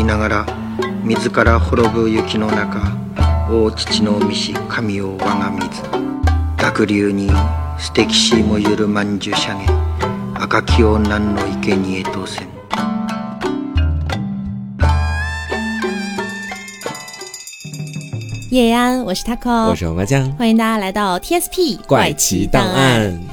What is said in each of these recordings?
りながら自ら滅ぶ雪の中大父の見し神を我が水濁流に捨てきしもゆるまんじゅしゃげ赤きを何の生贄とせん叶安，我是 taco，我是黄瓜酱，欢迎大家来到 TSP 怪奇档案。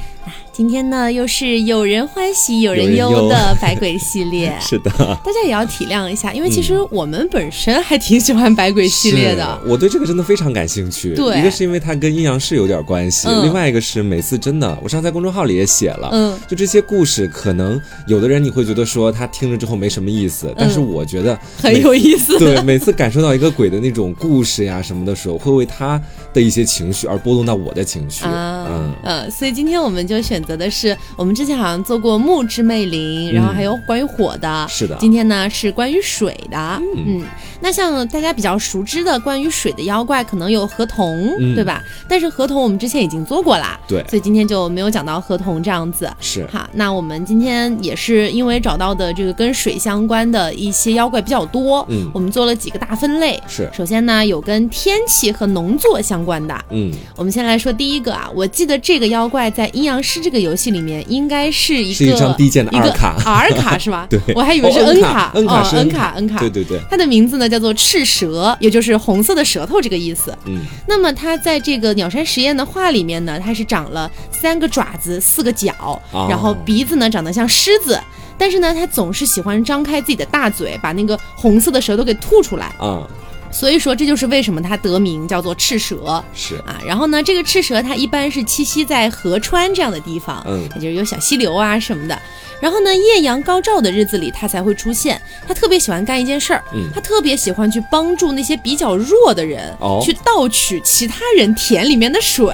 今天呢，又是有人欢喜有人忧的百鬼系列。是的，大家也要体谅一下，因为其实我们本身还挺喜欢百鬼系列的。我对这个真的非常感兴趣。对，一个是因为它跟阴阳师有点关系，另外一个是每次真的，我上次在公众号里也写了，嗯，就这些故事，可能有的人你会觉得说他听了之后没什么意思，但是我觉得很有意思。对，每次感受到一个鬼的那种故事呀什么的时候，会为他的一些情绪而波动到我的情绪。嗯嗯，所以今天我们就选择的是我。我们之前好像做过木之魅灵，然后还有关于火的，是的。今天呢是关于水的，嗯。那像大家比较熟知的关于水的妖怪，可能有河童，对吧？但是河童我们之前已经做过啦，对。所以今天就没有讲到河童这样子。是。好，那我们今天也是因为找到的这个跟水相关的一些妖怪比较多，嗯，我们做了几个大分类。是。首先呢，有跟天气和农作相关的，嗯。我们先来说第一个啊，我记得这个妖怪在阴阳师这个游戏里面应该是一个是一张低贱的 R 卡，R 卡是吧？对，我还以为是 N 卡，N 卡是 N 卡，N 卡。对对对。它的名字呢叫做赤蛇。也就是红色的舌头这个意思。嗯，那么它在这个鸟山实验的画里面呢，它是长了三个爪子、四个脚，然后鼻子呢长得像狮子，但是呢，它总是喜欢张开自己的大嘴，把那个红色的舌头给吐出来。啊，所以说这就是为什么它得名叫做赤蛇。是啊，然后呢，这个赤蛇它一般是栖息在河川这样的地方，嗯，也就是有小溪流啊什么的。然后呢，艳阳高照的日子里，它才会出现。他特别喜欢干一件事儿，嗯，他特别喜欢去帮助那些比较弱的人，哦，去盗取其他人田里面的水。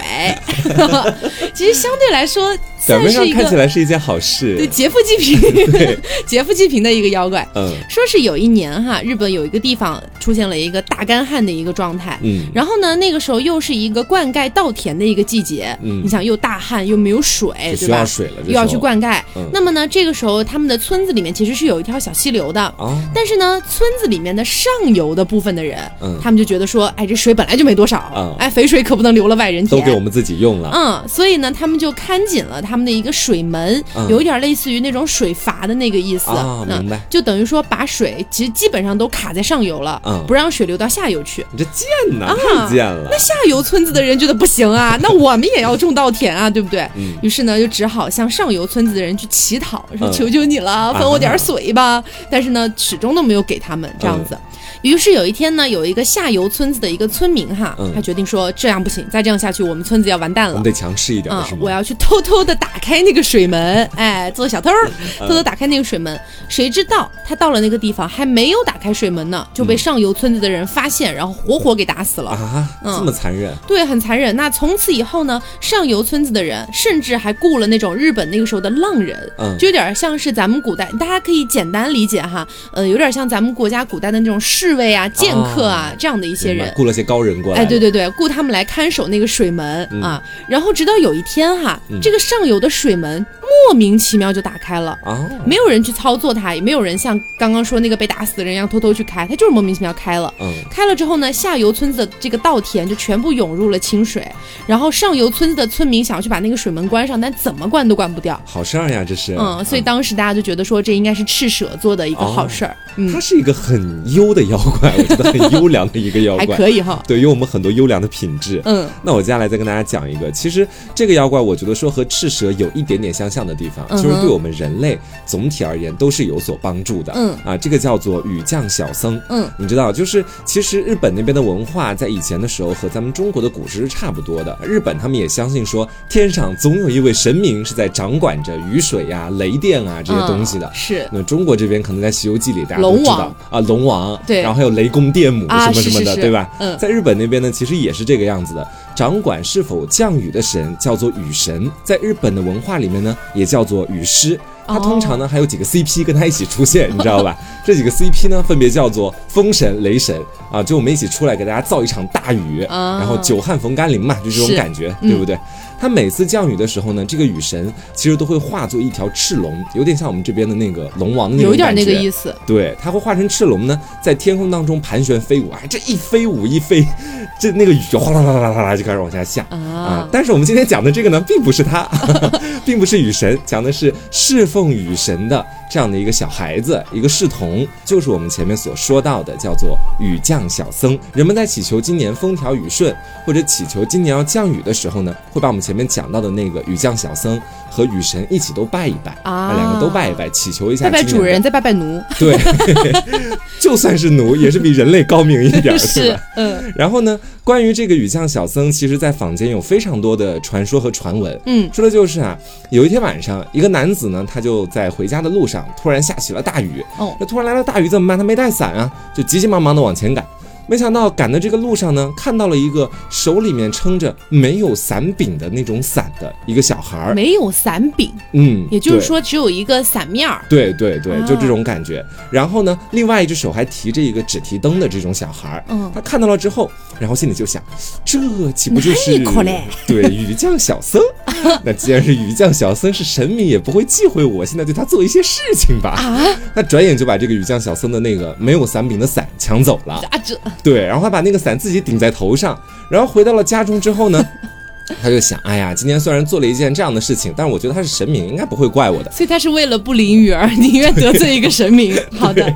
其实相对来说，表面上看起来是一件好事，对，劫富济贫，劫富济贫的一个妖怪。嗯，说是有一年哈，日本有一个地方出现了一个大干旱的一个状态，嗯，然后呢，那个时候又是一个灌溉稻田的一个季节，嗯，你想又大旱又没有水，对吧？水了，又要去灌溉，那么呢？这个时候，他们的村子里面其实是有一条小溪流的，但是呢，村子里面的上游的部分的人，他们就觉得说，哎，这水本来就没多少，哎，肥水可不能流了外人田，都给我们自己用了，嗯，所以呢，他们就看紧了他们的一个水门，有一点类似于那种水阀的那个意思，明白？就等于说把水其实基本上都卡在上游了，嗯，不让水流到下游去。你这贱呐，太贱了！那下游村子的人觉得不行啊，那我们也要种稻田啊，对不对？于是呢，就只好向上游村子的人去乞讨。说求求你了，分我点水吧！但是呢，始终都没有给他们这样子。于是有一天呢，有一个下游村子的一个村民哈，他决定说这样不行，再这样下去，我们村子要完蛋了。我们得强势一点，是？我要去偷偷的打开那个水门，哎，做小偷，偷偷打开那个水门。谁知道他到了那个地方，还没有打开水门呢，就被上游村子的人发现，然后活活给打死了啊！这么残忍？对，很残忍。那从此以后呢，上游村子的人甚至还雇了那种日本那个时候的浪人，嗯，就有点像是咱们古代，大家可以简单理解哈，呃，有点像咱们国家古代的那种侍。侍卫啊，剑客啊，这样的一些人，雇了些高人过来。哎，对对对，雇他们来看守那个水门啊。然后直到有一天哈，这个上游的水门莫名其妙就打开了啊，没有人去操作它，也没有人像刚刚说那个被打死的人一样偷偷去开，它就是莫名其妙开了。嗯，开了之后呢，下游村子的这个稻田就全部涌入了清水。然后上游村子的村民想要去把那个水门关上，但怎么关都关不掉。好事儿呀，这是。嗯，所以当时大家就觉得说这应该是赤蛇做的一个好事儿。嗯它是一个很优的妖。怪，我觉得很优良的一个妖怪，还可以哈。对，有我们很多优良的品质。嗯，那我接下来再跟大家讲一个，其实这个妖怪，我觉得说和赤蛇有一点点相像的地方，就是对我们人类总体而言都是有所帮助的。嗯啊，这个叫做雨降小僧。嗯，你知道，就是其实日本那边的文化在以前的时候和咱们中国的古时是差不多的。日本他们也相信说，天上总有一位神明是在掌管着雨水呀、雷电啊这些东西的。是。那中国这边可能在《西游记》里大家都知道啊，龙王。对。然后还有雷公电母什么什么的，对吧？嗯，在日本那边呢，其实也是这个样子的。掌管是否降雨的神叫做雨神，在日本的文化里面呢，也叫做雨师。他通常呢还有几个 CP 跟他一起出现，你知道吧？这几个 CP 呢分别叫做风神、雷神啊，就我们一起出来给大家造一场大雨，然后久旱逢甘霖嘛，就这种感觉，对不对？他每次降雨的时候呢，这个雨神其实都会化作一条赤龙，有点像我们这边的那个龙王的那种有点那个意思。对，它会化成赤龙呢，在天空当中盘旋飞舞。啊，这一飞舞一飞，这那个雨就哗啦啦啦啦啦就开始往下下啊。但是我们今天讲的这个呢，并不是它，并不是雨神，讲的是侍奉雨神的。这样的一个小孩子，一个侍童，就是我们前面所说到的，叫做雨降小僧。人们在祈求今年风调雨顺，或者祈求今年要降雨的时候呢，会把我们前面讲到的那个雨降小僧和雨神一起都拜一拜啊，两个都拜一拜，祈求一下。拜拜主人，再拜拜奴。对，就算是奴，也是比人类高明一点，是吧？嗯。然后呢，关于这个雨降小僧，其实在坊间有非常多的传说和传闻。嗯，说的就是啊，有一天晚上，一个男子呢，他就在回家的路上。突然下起了大雨，哦，那突然来了大雨怎么办？他没带伞啊，就急急忙忙的往前赶。没想到赶的这个路上呢，看到了一个手里面撑着没有伞柄的那种伞的一个小孩儿，没有伞柄，嗯，也就是说只有一个伞面儿，对对对，就这种感觉。然后呢，另外一只手还提着一个纸提灯的这种小孩儿，嗯，他看到了之后，然后心里就想，这岂不就是对雨降小僧？那既然是雨降小僧是神明，也不会忌讳我现在对他做一些事情吧？啊，那转眼就把这个雨降小僧的那个没有伞柄的伞抢走了，啊这。对，然后他把那个伞自己顶在头上，然后回到了家中之后呢，他就想，哎呀，今天虽然做了一件这样的事情，但是我觉得他是神明，应该不会怪我的。所以他是为了不淋雨而宁愿得罪一个神明。好的，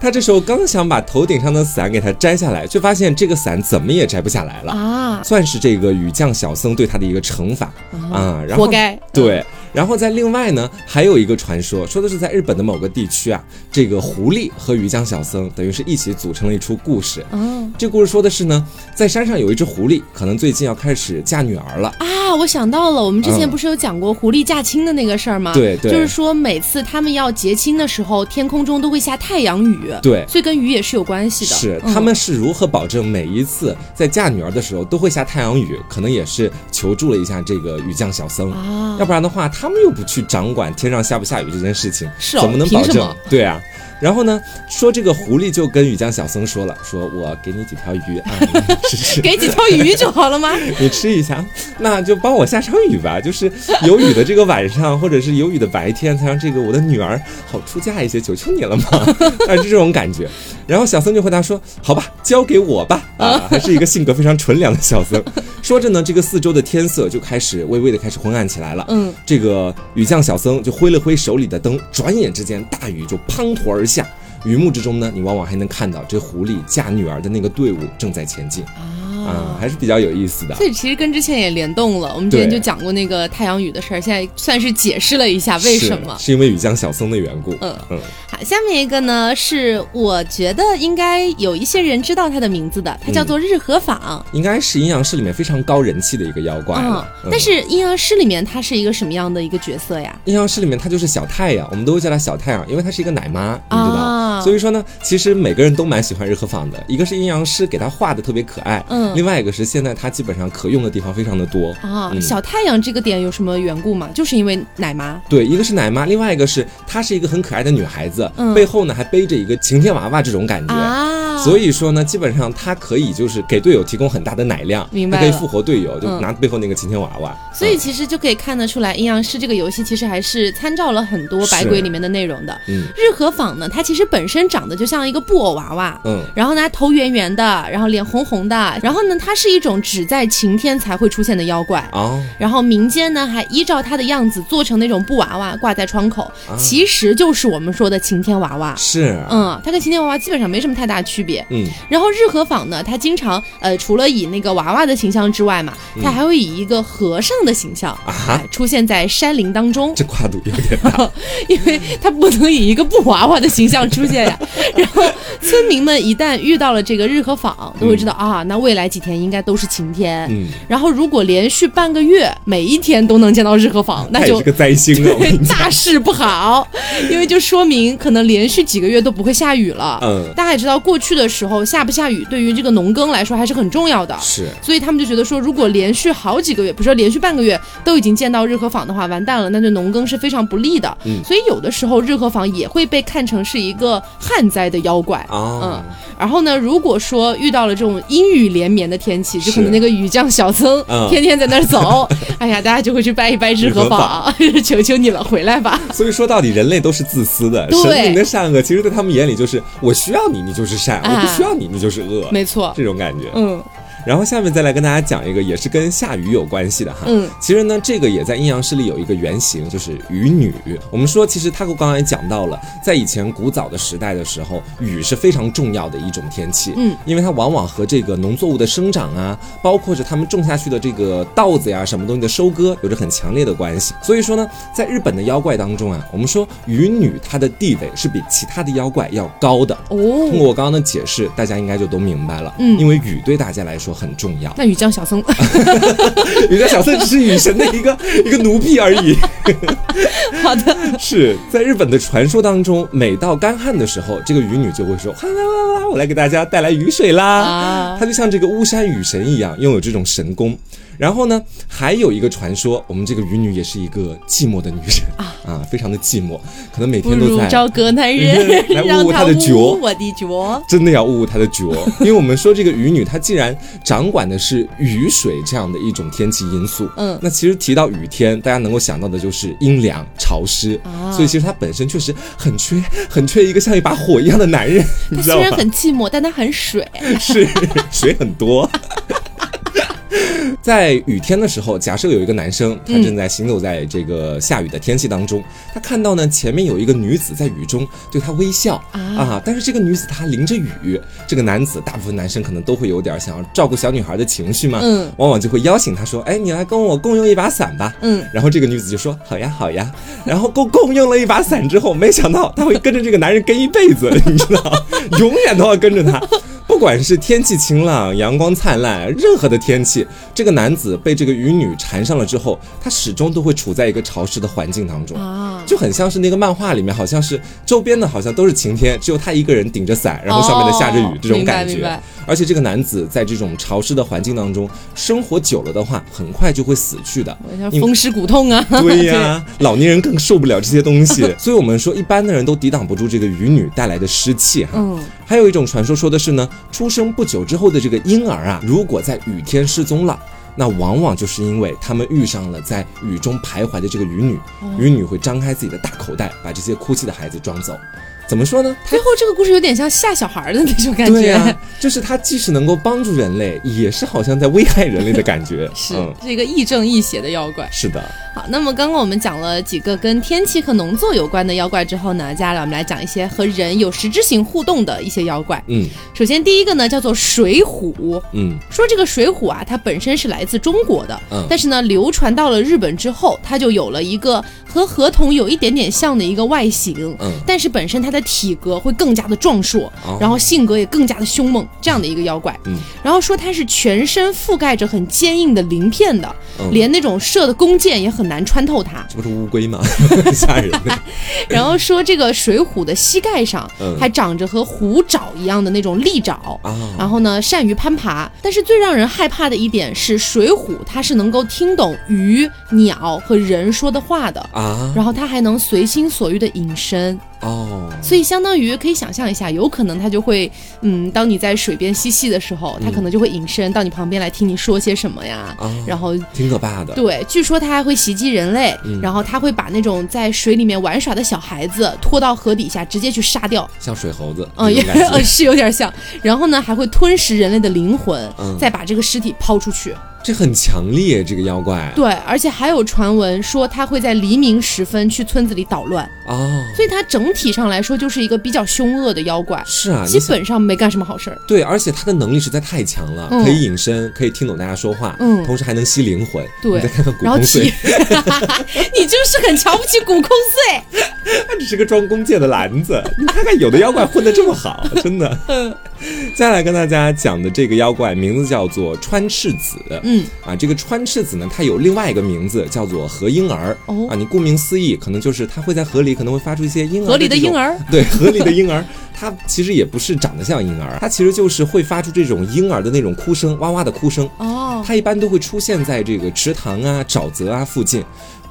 他这时候刚想把头顶上的伞给他摘下来，却发现这个伞怎么也摘不下来了啊，算是这个雨降小僧对他的一个惩罚啊，活该。对。然后在另外呢，还有一个传说，说的是在日本的某个地区啊，这个狐狸和鱼江小僧等于是一起组成了一出故事。哦，这故事说的是呢，在山上有一只狐狸，可能最近要开始嫁女儿了啊。我想到了，我们之前不是有讲过狐狸嫁亲的那个事儿吗？对对，就是说每次他们要结亲的时候，天空中都会下太阳雨。对，所以跟雨也是有关系的。是，他们是如何保证每一次在嫁女儿的时候都会下太阳雨？可能也是求助了一下这个雨降小僧啊，要不然的话，他们又不去掌。管管天上下不下雨这件事情，怎么能保证？对啊。然后呢，说这个狐狸就跟雨江小僧说了，说我给你几条鱼 啊，给几条鱼就好了吗？你吃一下，那就帮我下场雨吧，就是有雨的这个晚上，或者是有雨的白天，才让这个我的女儿好出嫁一些，求求你了嘛，啊，是这种感觉。然后小僧就回答说，好吧，交给我吧，啊，还是一个性格非常纯良的小僧。说着呢，这个四周的天色就开始微微的开始昏暗起来了，嗯，这个雨降小僧就挥了挥手里的灯，转眼之间大雨就滂沱而下。雨幕之中呢，你往往还能看到这狐狸嫁女儿的那个队伍正在前进。啊，还是比较有意思的。所以其实跟之前也联动了。我们之前就讲过那个太阳雨的事儿，现在算是解释了一下为什么。是因为雨江小僧的缘故。嗯嗯。好，下面一个呢是我觉得应该有一些人知道他的名字的，他叫做日和坊。应该是阴阳师里面非常高人气的一个妖怪了。但是阴阳师里面他是一个什么样的一个角色呀？阴阳师里面他就是小太阳，我们都会叫他小太阳，因为他是一个奶妈，你知道。所以说呢，其实每个人都蛮喜欢日和坊的。一个是阴阳师给他画的特别可爱，嗯。另外一个是现在。它基本上可用的地方非常的多啊。小太阳这个点有什么缘故吗？就是因为奶妈。对，一个是奶妈，另外一个是她是一个很可爱的女孩子，背后呢还背着一个晴天娃娃这种感觉啊。所以说呢，基本上它可以就是给队友提供很大的奶量，明白？可以复活队友，就拿背后那个晴天娃娃。所以其实就可以看得出来，阴阳师这个游戏其实还是参照了很多百鬼里面的内容的。嗯。日和坊呢，它其实本身长得就像一个布偶娃娃，嗯。然后呢，头圆圆的，然后脸红红的，然后呢，它是一种只在晴天才会出现的妖怪哦。然后民间呢还依照它的样子做成那种布娃娃挂在窗口，其实就是我们说的晴天娃娃。是。嗯，它跟晴天娃娃基本上没什么太大区别。嗯，然后日和坊呢，它经常呃，除了以那个娃娃的形象之外嘛，它还会以一个和尚的形象啊出现在山林当中。这跨度有点大，因为它不能以一个布娃娃的形象出现呀。然后村民们一旦遇到了这个日和坊，都会知道啊，那未来几天应该都是晴天。嗯，然后如果连续半个月每一天都能见到日和坊，那就是个灾星啊，大事不好，因为就说明可能连续几个月都不会下雨了。嗯，大家也知道过去。的时候下不下雨，对于这个农耕来说还是很重要的。是，所以他们就觉得说，如果连续好几个月，比如说连续半个月都已经见到日和坊的话，完蛋了，那对农耕是非常不利的。嗯，所以有的时候日和坊也会被看成是一个旱灾的妖怪。嗯，然后呢，如果说遇到了这种阴雨连绵的天气，就可能那个雨降小僧天天在那儿走，哎呀，大家就会去拜一拜日和坊，求求你了，回来吧。所以说到底，人类都是自私的，神明的善恶，其实在他们眼里就是我需要你，你就是善；我不需要你，你就是恶。没错，这种感觉，嗯。然后下面再来跟大家讲一个，也是跟下雨有关系的哈。嗯，其实呢，这个也在阴阳师里有一个原型，就是雨女。我们说，其实他刚刚也讲到了，在以前古早的时代的时候，雨是非常重要的一种天气。嗯，因为它往往和这个农作物的生长啊，包括着他们种下去的这个稻子呀，什么东西的收割，有着很强烈的关系。所以说呢，在日本的妖怪当中啊，我们说雨女她的地位是比其他的妖怪要高的。哦，通过我刚刚的解释，大家应该就都明白了。嗯，因为雨对大家来说。很重要。那雨江小僧，雨江小僧只是雨神的一个 一个奴婢而已。好的，是在日本的传说当中，每到干旱的时候，这个雨女就会说：“哗啦啦啦，我来给大家带来雨水啦。”啊，她就像这个巫山雨神一样，拥有这种神功。然后呢，还有一个传说，我们这个渔女也是一个寂寞的女人。啊。啊，非常的寂寞，可能每天都在找个男人 来捂捂她的脚，我的脚，真的要捂捂她的脚，因为我们说这个渔女她既然掌管的是雨水这样的一种天气因素，嗯，那其实提到雨天，大家能够想到的就是阴凉潮湿，所以其实她本身确实很缺很缺一个像一把火一样的男人，她虽然很寂寞，但她很水，是水很多。在雨天的时候，假设有一个男生，他正在行走在这个下雨的天气当中，他看到呢前面有一个女子在雨中对他微笑啊，但是这个女子她淋着雨，这个男子大部分男生可能都会有点想要照顾小女孩的情绪嘛，嗯，往往就会邀请她说，哎，你来跟我共用一把伞吧，嗯，然后这个女子就说好呀好呀，然后共共用了一把伞之后，没想到他会跟着这个男人跟一辈子，你知道，永远都要跟着他。不管是天气晴朗、阳光灿烂，任何的天气，这个男子被这个渔女缠上了之后，他始终都会处在一个潮湿的环境当中啊，就很像是那个漫画里面，好像是周边的好像都是晴天，只有他一个人顶着伞，然后上面的下着雨，这种感觉。而且这个男子在这种潮湿的环境当中生活久了的话，很快就会死去的，风湿骨痛啊。对呀，老年人更受不了这些东西，所以我们说一般的人都抵挡不住这个渔女带来的湿气哈。嗯，还有一种传说说的是呢。出生不久之后的这个婴儿啊，如果在雨天失踪了，那往往就是因为他们遇上了在雨中徘徊的这个渔女，渔女会张开自己的大口袋，把这些哭泣的孩子装走。怎么说呢？最后这个故事有点像吓小孩的那种感觉。对啊，就是它既是能够帮助人类，也是好像在危害人类的感觉。是，是一个亦正亦邪的妖怪。是的。好，那么刚刚我们讲了几个跟天气和农作有关的妖怪之后呢，接下来我们来讲一些和人有实质性互动的一些妖怪。嗯，首先第一个呢叫做水虎。嗯，说这个水虎啊，它本身是来自中国的，嗯，但是呢流传到了日本之后，它就有了一个和河童有一点点像的一个外形。嗯，但是本身它的体格会更加的壮硕，然后性格也更加的凶猛，这样的一个妖怪。嗯，然后说它是全身覆盖着很坚硬的鳞片的，连那种射的弓箭也很。难穿透它，这不是乌龟吗？吓人。然后说这个水虎的膝盖上还长着和虎爪一样的那种利爪，然后呢善于攀爬。但是最让人害怕的一点是，水虎它是能够听懂鱼、鸟和人说的话的啊，然后它还能随心所欲的隐身。哦，所以相当于可以想象一下，有可能它就会，嗯，当你在水边嬉戏的时候，它可能就会隐身到你旁边来听你说些什么呀，然后挺可怕的。对，据说它还会袭击人类，然后它会把那种在水里面玩耍的小孩子拖到河底下，直接去杀掉，像水猴子，嗯，也是有点像。然后呢，还会吞食人类的灵魂，再把这个尸体抛出去。这很强烈，这个妖怪。对，而且还有传闻说他会在黎明时分去村子里捣乱哦，所以它整体上来说就是一个比较凶恶的妖怪。是啊，基本上没干什么好事儿。对，而且他的能力实在太强了，可以隐身，可以听懂大家说话，嗯，同时还能吸灵魂。对，再看看古空碎，你就是很瞧不起古空碎。他只是个装弓箭的篮子。你看看，有的妖怪混得这么好，真的。接下来跟大家讲的这个妖怪名字叫做川赤子。嗯，啊，这个川赤子呢，它有另外一个名字叫做河婴儿。哦，啊，你顾名思义，可能就是它会在河里，可能会发出一些婴儿。河里的婴儿。对，河里的婴儿。它其实也不是长得像婴儿，它其实就是会发出这种婴儿的那种哭声，哇哇的哭声。哦，它一般都会出现在这个池塘啊、沼泽啊附近。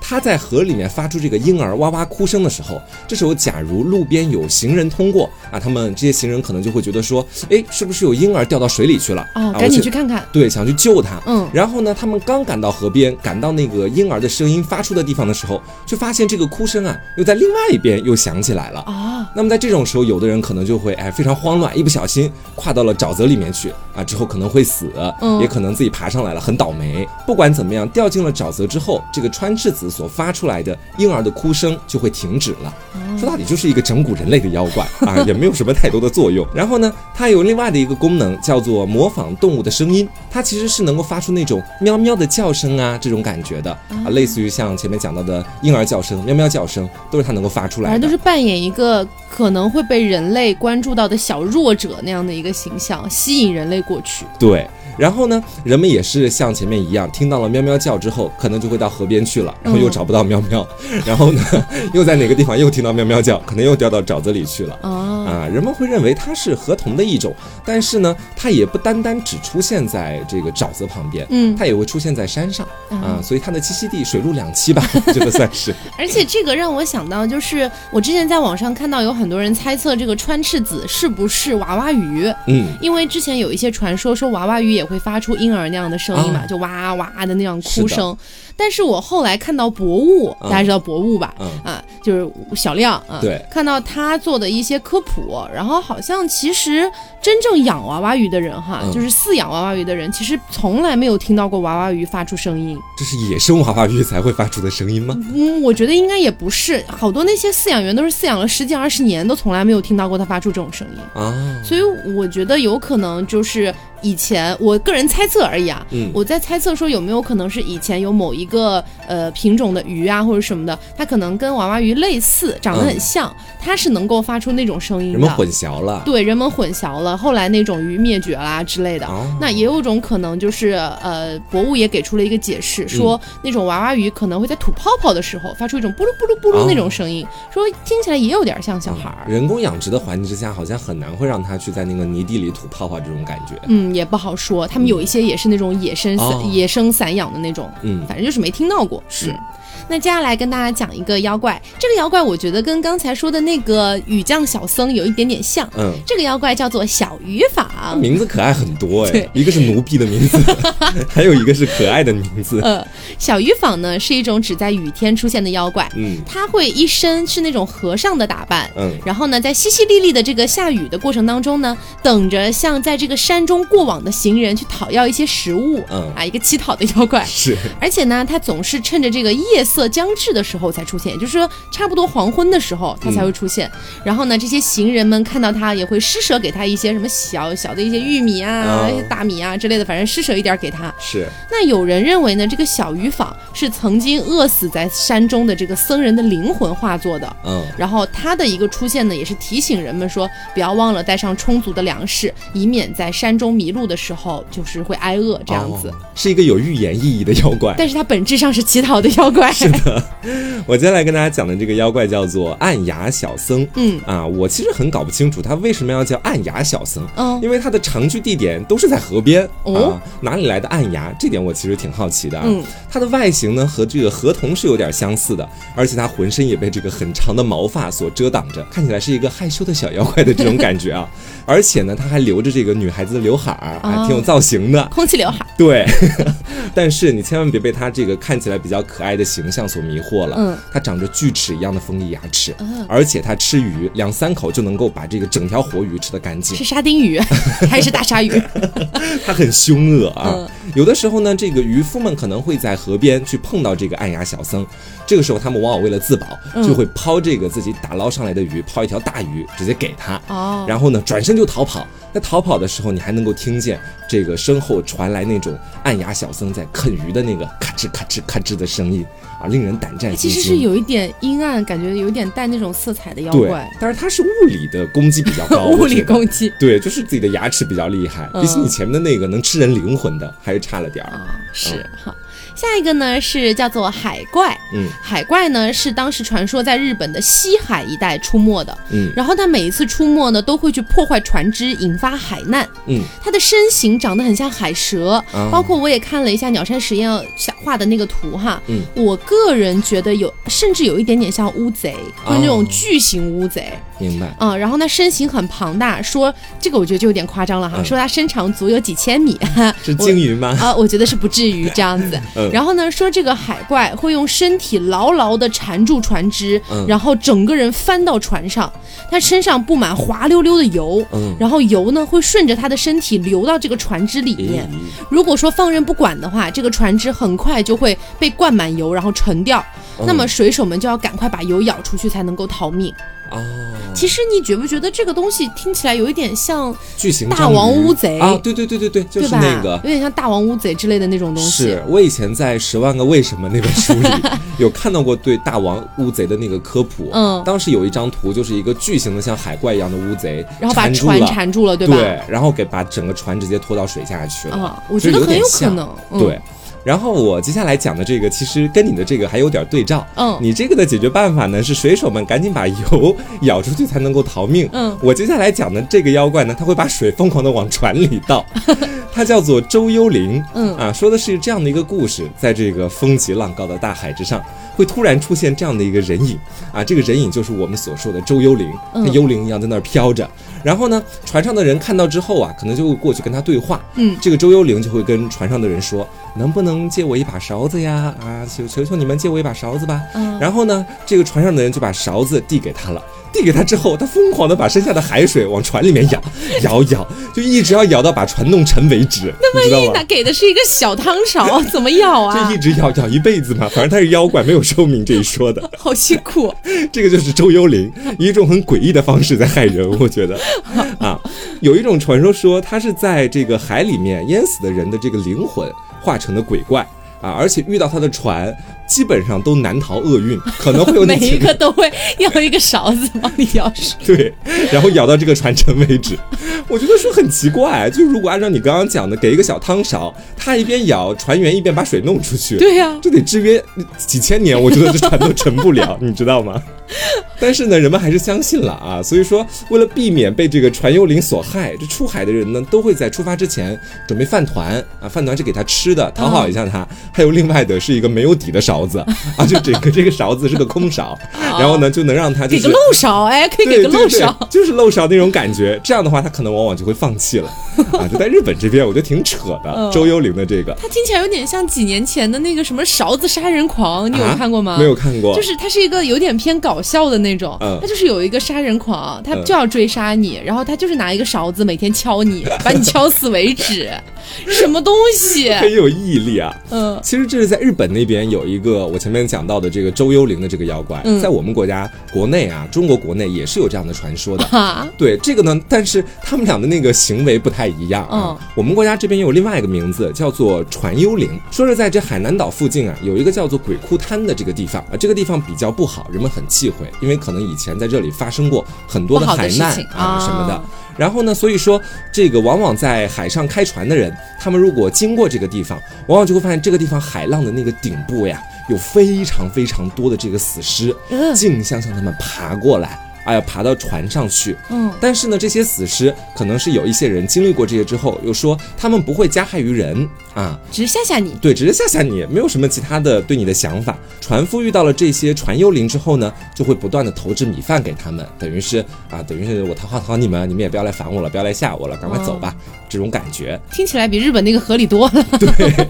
它在河里面发出这个婴儿哇哇哭声的时候，这时候假如路边有行人通过啊，他们这些行人可能就会觉得说，哎，是不是有婴儿掉到水里去了？哦，赶紧去看看。对，想去救他。嗯。然后呢，他们刚赶到河边，赶到那个婴儿的声音发出的地方的时候，就发现这个哭声啊，又在另外一边又响起来了。啊。那么在这种时候，有的人可能就会哎非常慌乱，一不小心跨到了沼泽里面去啊，之后可能会死，嗯也可能自己爬上来了，很倒霉。不管怎么样，掉进了沼泽之后，这个川赤子所发出来的。婴儿的哭声就会停止了。说到底就是一个整蛊人类的妖怪啊，也没有什么太多的作用。然后呢，它有另外的一个功能，叫做模仿动物的声音。它其实是能够发出那种喵喵的叫声啊，这种感觉的啊，类似于像前面讲到的婴儿叫声、喵喵叫声，都是它能够发出来的。反正都是扮演一个可能会被人类关注到的小弱者那样的一个形象，吸引人类过去。对。然后呢，人们也是像前面一样，听到了喵喵叫之后，可能就会到河边去了，然后又找不到喵喵，然后呢，又在哪个地方又听到喵喵叫，可能又掉到沼泽里去了。啊，人们会认为它是河童的一种，但是呢，它也不单单只出现在这个沼泽旁边，嗯，它也会出现在山上啊，所以它的栖息地水陆两栖吧，这个算是。而且这个让我想到，就是我之前在网上看到有很多人猜测这个川赤子是不是娃娃鱼，嗯，因为之前有一些传说说娃娃鱼也会发出婴儿那样的声音嘛，就哇哇的那样哭声。但是我后来看到博物，大家知道博物吧？嗯啊，就是小亮啊，对，看到他做的一些科普，然后好像其实真正养娃娃鱼的人哈，就是饲养娃娃鱼的人，其实从来没有听到过娃娃鱼发出声音。这是野生娃娃鱼才会发出的声音吗？嗯，我觉得应该也不是，好多那些饲养员都是饲养了十几二十年，都从来没有听到过它发出这种声音啊。所以我觉得有可能就是。以前我个人猜测而已啊，嗯，我在猜测说有没有可能是以前有某一个呃品种的鱼啊或者什么的，它可能跟娃娃鱼类似，长得很像，它是能够发出那种声音的。人们混淆了，对，人们混淆了，后来那种鱼灭绝啦之类的。那也有种可能就是呃，博物也给出了一个解释，说那种娃娃鱼可能会在吐泡泡的时候发出一种布噜布噜布噜那种声音，说听起来也有点像小孩儿。人工养殖的环境之下，好像很难会让它去在那个泥地里吐泡泡这种感觉。嗯。也不好说，他们有一些也是那种野生野生散养的那种，嗯，反正就是没听到过，是。那接下来跟大家讲一个妖怪，这个妖怪我觉得跟刚才说的那个雨降小僧有一点点像。嗯，这个妖怪叫做小鱼坊，名字可爱很多哎，一个是奴婢的名字，还有一个是可爱的名字。呃，小鱼坊呢是一种只在雨天出现的妖怪，嗯，它会一身是那种和尚的打扮，嗯，然后呢在淅淅沥沥的这个下雨的过程当中呢，等着像在这个山中过往的行人去讨要一些食物，嗯。啊，一个乞讨的妖怪。是，而且呢，他总是趁着这个夜色。色将至的时候才出现，也就是说差不多黄昏的时候它才会出现。然后呢，这些行人们看到它也会施舍给它一些什么小小的一些玉米啊、大米啊之类的，反正施舍一点给它。是。那有人认为呢，这个小鱼坊是曾经饿死在山中的这个僧人的灵魂化作的。嗯。然后它的一个出现呢，也是提醒人们说，不要忘了带上充足的粮食，以免在山中迷路的时候就是会挨饿这样子。是一个有预言意义的妖怪，但是它本质上是乞讨的妖怪。是 的，我接下来跟大家讲的这个妖怪叫做暗牙小僧。嗯啊，我其实很搞不清楚他为什么要叫暗牙小僧。嗯，因为他的常居地点都是在河边。哦，哪里来的暗牙？这点我其实挺好奇的。嗯，他的外形呢和这个河童是有点相似的，而且他浑身也被这个很长的毛发所遮挡着，看起来是一个害羞的小妖怪的这种感觉啊。而且呢，他还留着这个女孩子的刘海儿，还挺有造型的，空气刘海。对，但是你千万别被他这个看起来比较可爱的形象所迷惑了。嗯，他长着锯齿一样的锋利牙齿，而且他吃鱼两三口就能够把这个整条活鱼吃得干净。是沙丁鱼 还是大鲨鱼？他很凶恶啊！有的时候呢，这个渔夫们可能会在河边去碰到这个暗牙小僧，这个时候他们往往为了自保，就会抛这个自己打捞上来的鱼，抛一条大鱼直接给他。哦，然后呢，转身就逃跑。在逃跑的时候，你还能够听见这个身后传来那种暗牙小僧在啃鱼的那个咔哧咔哧咔哧的声音啊，令人胆战心惊。其实是有一点阴暗，感觉有点带那种色彩的妖怪。但是它是物理的攻击比较高，物理攻击。对，就是自己的牙齿比较厉害，比起你前面的那个能吃人灵魂的，还是差了点儿。是哈。下一个呢是叫做海怪，嗯，海怪呢是当时传说在日本的西海一带出没的，嗯，然后它每一次出没呢都会去破坏船只，引发海难，嗯，它的身形长得很像海蛇，包括我也看了一下鸟山实验画的那个图哈，嗯，我个人觉得有甚至有一点点像乌贼，就是那种巨型乌贼，明白，啊，然后呢身形很庞大，说这个我觉得就有点夸张了哈，说他身长足有几千米，是鲸鱼吗？啊，我觉得是不至于这样子。然后呢，说这个海怪会用身体牢牢地缠住船只，然后整个人翻到船上，他身上布满滑溜溜的油，然后油呢会顺着他的身体流到这个船只里面。如果说放任不管的话，这个船只很快就会被灌满油，然后沉掉。那么水手们就要赶快把油舀出去，才能够逃命。哦，其实你觉不觉得这个东西听起来有一点像巨型大王乌贼啊？对对对对对，就是那个，有点像大王乌贼之类的那种东西。是我以前在《十万个为什么》那本书里 有看到过对大王乌贼的那个科普。嗯，当时有一张图，就是一个巨型的像海怪一样的乌贼，然后把船缠住了，对吧？对，然后给把整个船直接拖到水下去了。啊，我觉得很有可能。对。然后我接下来讲的这个，其实跟你的这个还有点对照。嗯，你这个的解决办法呢，是水手们赶紧把油舀出去才能够逃命。嗯，我接下来讲的这个妖怪呢，他会把水疯狂的往船里倒，它叫做周幽灵。嗯，啊，说的是这样的一个故事，在这个风急浪高的大海之上。会突然出现这样的一个人影啊，这个人影就是我们所说的周幽灵，像幽灵一样在那儿飘着。然后呢，船上的人看到之后啊，可能就会过去跟他对话。嗯，这个周幽灵就会跟船上的人说：“能不能借我一把勺子呀？啊，求求求你们借我一把勺子吧。”嗯，然后呢，这个船上的人就把勺子递给他了。递给他之后，他疯狂的把剩下的海水往船里面舀，舀舀，就一直要舀到把船弄沉为止。那万一他给的是一个小汤勺，怎么舀啊？就一直舀舀一辈子嘛，反正他是妖怪，没有寿命这一说的。好辛苦。这个就是周幽灵，以一种很诡异的方式在害人，我觉得。啊，有一种传说说，他是在这个海里面淹死的人的这个灵魂化成的鬼怪。啊！而且遇到他的船，基本上都难逃厄运，可能会有 每一个都会用一个勺子帮你舀水，对，然后舀到这个船沉为止。我觉得说很奇怪，就如果按照你刚刚讲的，给一个小汤勺，他一边舀，船员一边把水弄出去，对呀，就得制约几千年，我觉得这船都沉不了，你知道吗？但是呢，人们还是相信了啊，所以说为了避免被这个船幽灵所害，这出海的人呢，都会在出发之前准备饭团啊，饭团是给他吃的，讨好一下他。还有另外的是一个没有底的勺子啊，就整个这个勺子是个空勺，然后呢就能让他给个漏勺，哎，可以给个漏勺，就是漏勺那种感觉。这样的话，他可能往往就会放弃了啊。就在日本这边，我觉得挺扯的。周幽灵的这个，他听起来有点像几年前的那个什么勺子杀人狂，你有看过吗？没有看过，就是他是一个有点偏搞笑的那种，他就是有一个杀人狂，他就要追杀你，然后他就是拿一个勺子每天敲你，把你敲死为止。什么东西？很有毅力啊！嗯，其实这是在日本那边有一个我前面讲到的这个周幽灵的这个妖怪，在我们国家国内啊，中国国内也是有这样的传说的。对这个呢，但是他们俩的那个行为不太一样啊。我们国家这边有另外一个名字叫做传幽灵，说是在这海南岛附近啊，有一个叫做鬼哭滩的这个地方啊，这个地方比较不好，人们很忌讳，因为可能以前在这里发生过很多的海难啊什么的。然后呢？所以说，这个往往在海上开船的人，他们如果经过这个地方，往往就会发现这个地方海浪的那个顶部呀，有非常非常多的这个死尸，竞相向他们爬过来。哎呀，爬到船上去。嗯，但是呢，这些死尸可能是有一些人经历过这些之后，又说他们不会加害于人啊，只是吓吓你。对，只是吓吓你，没有什么其他的对你的想法。船夫遇到了这些船幽灵之后呢，就会不断的投掷米饭给他们，等于是啊，等于是我讨好讨好你们，你们也不要来烦我了，不要来吓我了，赶快走吧。这种感觉听起来比日本那个合理多了。对，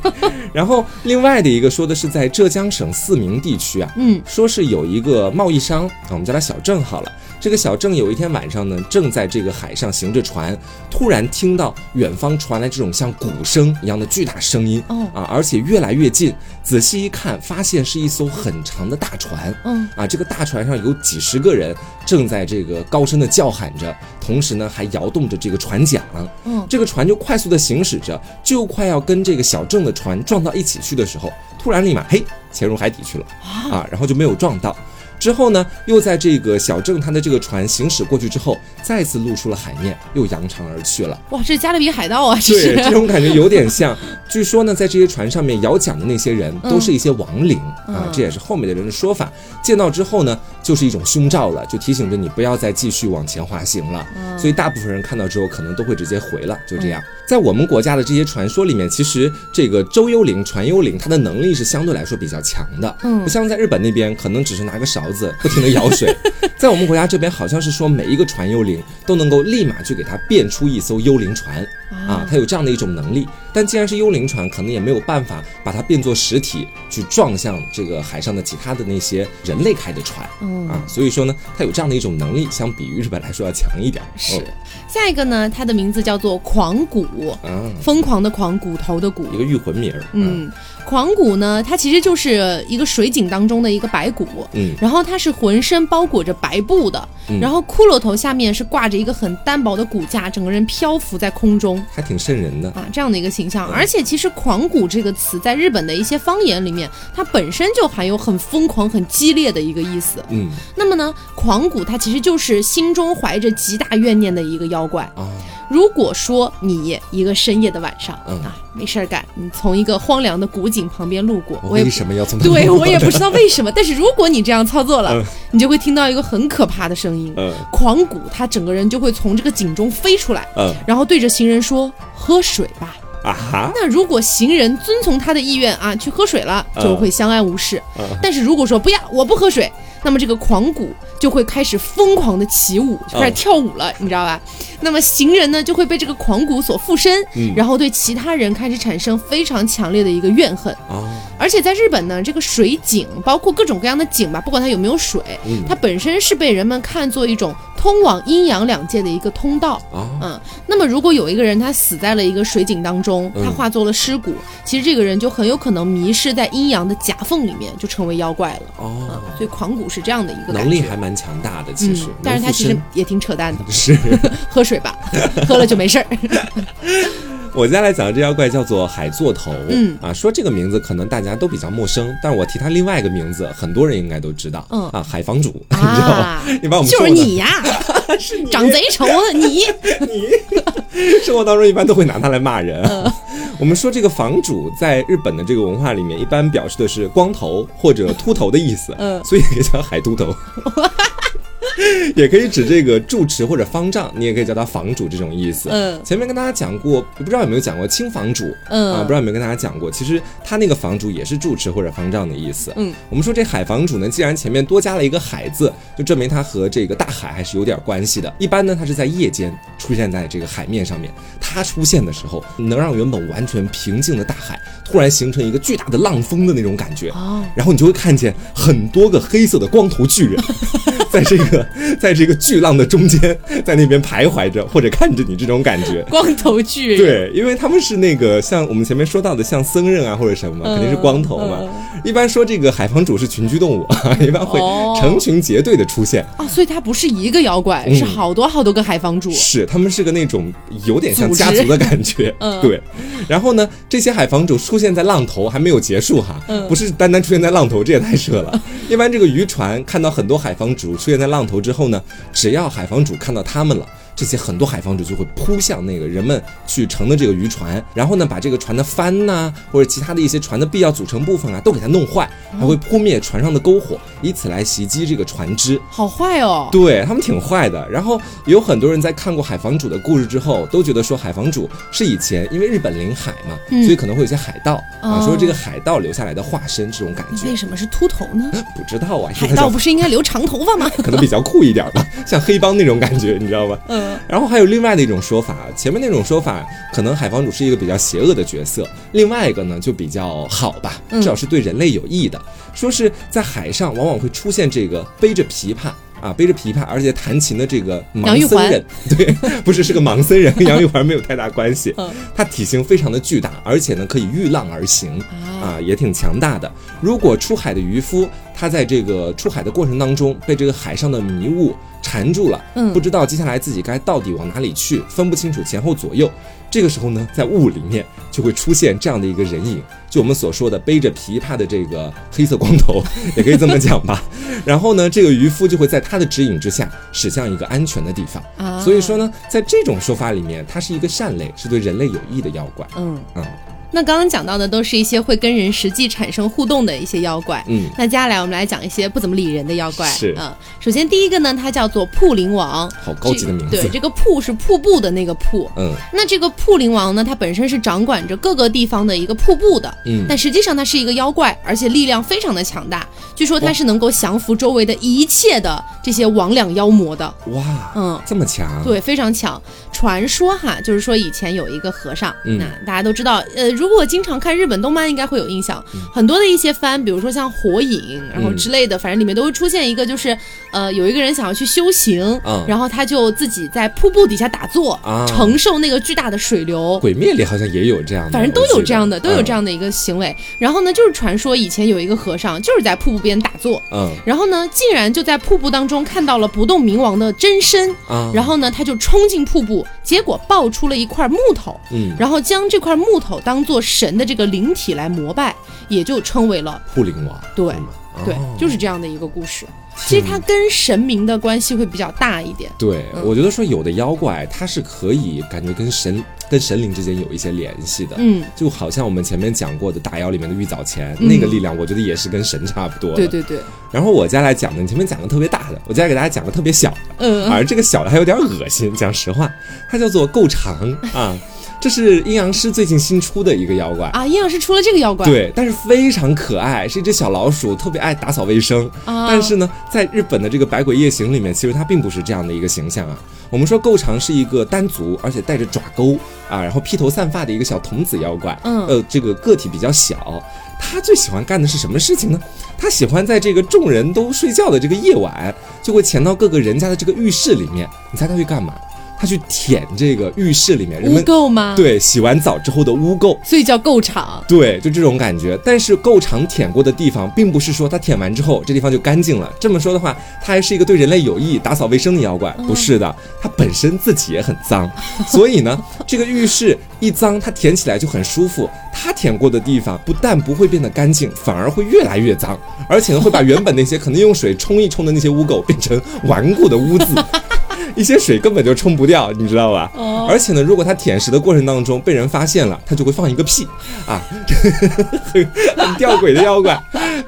然后另外的一个说的是在浙江省四明地区啊，嗯，说是有一个贸易商啊，我们叫他小郑好了。这个小郑有一天晚上呢，正在这个海上行着船，突然听到远方传来这种像鼓声一样的巨大声音，哦啊，而且越来越近。仔细一看，发现是一艘很长的大船，嗯啊，这个大船上有几十个人正在这个高声的叫喊着，同时呢还摇动着这个船桨，嗯，这个船就快速的行驶着，就快要跟这个小郑的船撞到一起去的时候，突然立马嘿潜入海底去了，啊，然后就没有撞到。之后呢，又在这个小郑他的这个船行驶过去之后，再次露出了海面，又扬长而去了。哇，这加勒比海盗啊！对，这种感觉有点像。据说呢，在这些船上面摇桨的那些人，都是一些亡灵啊，这也是后面的人的说法。见到之后呢，就是一种凶兆了，就提醒着你不要再继续往前滑行了。所以大部分人看到之后，可能都会直接回了，就这样。在我们国家的这些传说里面，其实这个周幽灵、传幽灵，它的能力是相对来说比较强的，嗯，不像在日本那边，可能只是拿个勺子不停的舀水，在我们国家这边，好像是说每一个船幽灵都能够立马去给它变出一艘幽灵船。啊，它有这样的一种能力，但既然是幽灵船，可能也没有办法把它变作实体去撞向这个海上的其他的那些人类开的船，嗯。啊，所以说呢，它有这样的一种能力，相比于日本来说要强一点。是，下一个呢，它的名字叫做狂骨，嗯，疯狂的狂，骨头的骨，一个御魂名儿，嗯。狂骨呢，它其实就是一个水井当中的一个白骨，嗯，然后它是浑身包裹着白布的，然后骷髅头下面是挂着一个很单薄的骨架，整个人漂浮在空中，还挺瘆人的。啊，这样的一个形象。而且其实“狂骨”这个词在日本的一些方言里面，它本身就含有很疯狂、很激烈的一个意思，嗯。那么呢，狂骨它其实就是心中怀着极大怨念的一个妖怪啊。如果说你一个深夜的晚上，嗯啊，没事儿干，你从一个荒凉的古井旁边路过，我为什么要从？对我也不知道为什么，但是如果你这样操作了，你就会听到一个很可怕的声音，嗯，狂骨他整个人就会从这个井中飞出来，嗯，然后对着行人说：“喝水吧。”啊哈！那如果行人遵从他的意愿啊，去喝水了，就会相安无事。但是如果说不要，我不喝水。那么这个狂骨就会开始疯狂的起舞，就开始跳舞了，你知道吧？那么行人呢就会被这个狂骨所附身，然后对其他人开始产生非常强烈的一个怨恨啊。而且在日本呢，这个水井包括各种各样的井吧，不管它有没有水，它本身是被人们看作一种通往阴阳两界的一个通道啊。嗯，那么如果有一个人他死在了一个水井当中，他化作了尸骨，其实这个人就很有可能迷失在阴阳的夹缝里面，就成为妖怪了哦。所以狂骨。是这样的一个能力还蛮强大的，其实，但是他其实也挺扯淡的。是，喝水吧，喝了就没事儿。我接下来讲的这妖怪叫做海座头，嗯。啊，说这个名字可能大家都比较陌生，但是我提他另外一个名字，很多人应该都知道，嗯。啊，海房主，你知道吗？你把我们就是你呀，是长贼丑的你。你，生活当中一般都会拿他来骂人。我们说这个房主在日本的这个文化里面，一般表示的是光头或者秃头的意思，嗯，所以也叫海秃头。也可以指这个住持或者方丈，你也可以叫他房主这种意思。嗯，前面跟大家讲过，不知道有没有讲过清房主？嗯啊，不知道有没有跟大家讲过，其实他那个房主也是住持或者方丈的意思。嗯，我们说这海房主呢，既然前面多加了一个海字，就证明他和这个大海还是有点关系的。一般呢，他是在夜间出现在这个海面上面，他出现的时候，能让原本完全平静的大海突然形成一个巨大的浪峰的那种感觉。哦，然后你就会看见很多个黑色的光头巨人，在这个。在这个巨浪的中间，在那边徘徊着或者看着你，这种感觉。光头巨人。对，因为他们是那个像我们前面说到的，像僧人啊或者什么，肯定是光头嘛。一般说这个海房主是群居动物，一般会成群结队的出现。啊，所以它不是一个妖怪，是好多好多个海房主。是，他们是个那种有点像家族的感觉。嗯，对。然后呢，这些海房主出现在浪头还没有结束哈，不是单单出现在浪头，这也太扯了。一般这个渔船看到很多海房主出现在浪头之后呢，只要海房主看到他们了。这些很多海防主就会扑向那个人们去乘的这个渔船，然后呢，把这个船的帆呐，或者其他的一些船的必要组成部分啊，都给它弄坏，还会扑灭船上的篝火，以此来袭击这个船只。好坏哦！对他们挺坏的。然后有很多人在看过海房主的故事之后，都觉得说海房主是以前因为日本领海嘛，所以可能会有些海盗啊，说这个海盗留下来的化身这种感觉。为什么是秃头呢？不知道啊。海盗不是应该留长头发吗？可能比较酷一点吧，像黑帮那种感觉，你知道吧？嗯。然后还有另外的一种说法，前面那种说法可能海房主是一个比较邪恶的角色，另外一个呢就比较好吧，至少是对人类有益的。说是在海上往往会出现这个背着琵琶。啊，背着琵琶，而且弹琴的这个盲僧人，对，不是是个盲僧人，跟杨玉环没有太大关系。他体型非常的巨大，而且呢可以御浪而行啊，也挺强大的。如果出海的渔夫，他在这个出海的过程当中被这个海上的迷雾缠住了，嗯，不知道接下来自己该到底往哪里去，分不清楚前后左右。这个时候呢，在雾里面就会出现这样的一个人影，就我们所说的背着琵琶的这个黑色光头，也可以这么讲吧。然后呢，这个渔夫就会在他的指引之下驶向一个安全的地方。啊，所以说呢，在这种说法里面，它是一个善类，是对人类有益的妖怪。嗯嗯。那刚刚讲到的都是一些会跟人实际产生互动的一些妖怪，嗯，那接下来我们来讲一些不怎么理人的妖怪，是啊。首先第一个呢，它叫做瀑灵王，好高级的名字。对，这个瀑是瀑布的那个瀑，嗯。那这个瀑灵王呢，它本身是掌管着各个地方的一个瀑布的，嗯。但实际上它是一个妖怪，而且力量非常的强大。据说它是能够降服周围的一切的这些魍魉妖魔的。哇，嗯，这么强？对，非常强。传说哈，就是说以前有一个和尚，那大家都知道，呃，如果经常看日本动漫，应该会有印象。很多的一些番，比如说像火影，然后之类的，反正里面都会出现一个，就是呃，有一个人想要去修行，然后他就自己在瀑布底下打坐，承受那个巨大的水流。鬼灭里好像也有这样的，反正都有这样的，都有这样的一个行为。然后呢，就是传说以前有一个和尚，就是在瀑布边打坐，嗯，然后呢，竟然就在瀑布当中看到了不动明王的真身，然后呢，他就冲进瀑布。结果爆出了一块木头，嗯，然后将这块木头当做神的这个灵体来膜拜，也就称为了护灵王。对，对，就是这样的一个故事。其实它跟神明的关系会比较大一点。对，我觉得说有的妖怪它是可以感觉跟神跟神灵之间有一些联系的。嗯，就好像我们前面讲过的大妖里面的玉藻前那个力量，我觉得也是跟神差不多。对对对。然后我家来讲的，你前面讲的特别大的，我家给大家讲个特别小的。嗯。而这个小的还有点恶心，讲实话，它叫做够长啊。这是阴阳师最近新出的一个妖怪啊！阴阳师出了这个妖怪，对，但是非常可爱，是一只小老鼠，特别爱打扫卫生。但是呢，在日本的这个《百鬼夜行》里面，其实它并不是这样的一个形象啊。我们说够长是一个单足，而且带着爪钩啊，然后披头散发的一个小童子妖怪。嗯，呃，这个个体比较小，他最喜欢干的是什么事情呢？他喜欢在这个众人都睡觉的这个夜晚，就会潜到各个人家的这个浴室里面。你猜他会干嘛？他去舔这个浴室里面人们污垢吗？对，洗完澡之后的污垢，所以叫垢场。对，就这种感觉。但是垢场舔过的地方，并不是说他舔完之后这地方就干净了。这么说的话，他还是一个对人类有益、打扫卫生的妖怪？不是的，他本身自己也很脏。所以呢，这个浴室一脏，他舔起来就很舒服。他舔过的地方不但不会变得干净，反而会越来越脏，而且呢，会把原本那些可能用水冲一冲的那些污垢变成顽固的污渍。一些水根本就冲不掉，你知道吧？哦。而且呢，如果他舔食的过程当中被人发现了，他就会放一个屁，啊，很 很吊诡的妖怪。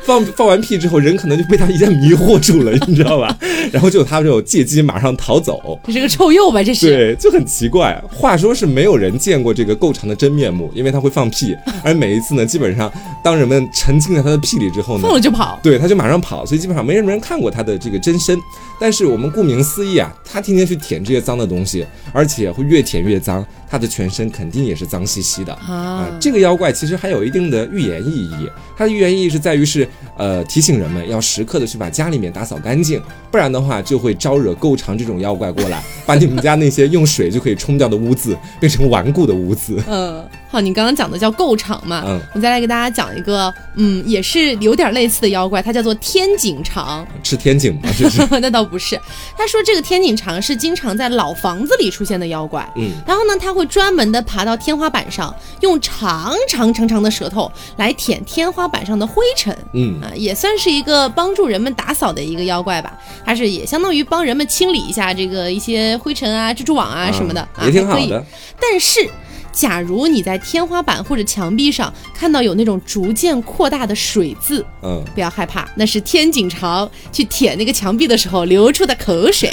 放放完屁之后，人可能就被他一下迷惑住了，你知道吧？然后就他就借机马上逃走。这是个臭鼬吧？这是。对，就很奇怪。话说是没有人见过这个够长的真面目，因为他会放屁，而每一次呢，基本上当人们沉浸在他的屁里之后呢，放了就跑。对，他就马上跑，所以基本上没什么人看过他的这个真身。但是我们顾名思义啊，他天天天去舔这些脏的东西，而且会越舔越脏，他的全身肯定也是脏兮兮的啊。这个妖怪其实还有一定的预言意义，它的预言意义是在于是呃提醒人们要时刻的去把家里面打扫干净，不然的话就会招惹够长这种妖怪过来，把你们家那些用水就可以冲掉的污渍 变成顽固的污渍。嗯。好，你刚刚讲的叫够长嘛？嗯，我再来给大家讲一个，嗯，也是有点类似的妖怪，它叫做天井长。是天井吗？这是？那倒不是。他说这个天井长是经常在老房子里出现的妖怪。嗯，然后呢，他会专门的爬到天花板上，用长长长长的舌头来舔天花板上的灰尘。嗯啊，也算是一个帮助人们打扫的一个妖怪吧。它是也相当于帮人们清理一下这个一些灰尘啊、蜘蛛网啊什么的啊，也挺好的。但是。假如你在天花板或者墙壁上看到有那种逐渐扩大的水渍，嗯，不要害怕，那是天井长去舔那个墙壁的时候流出的口水。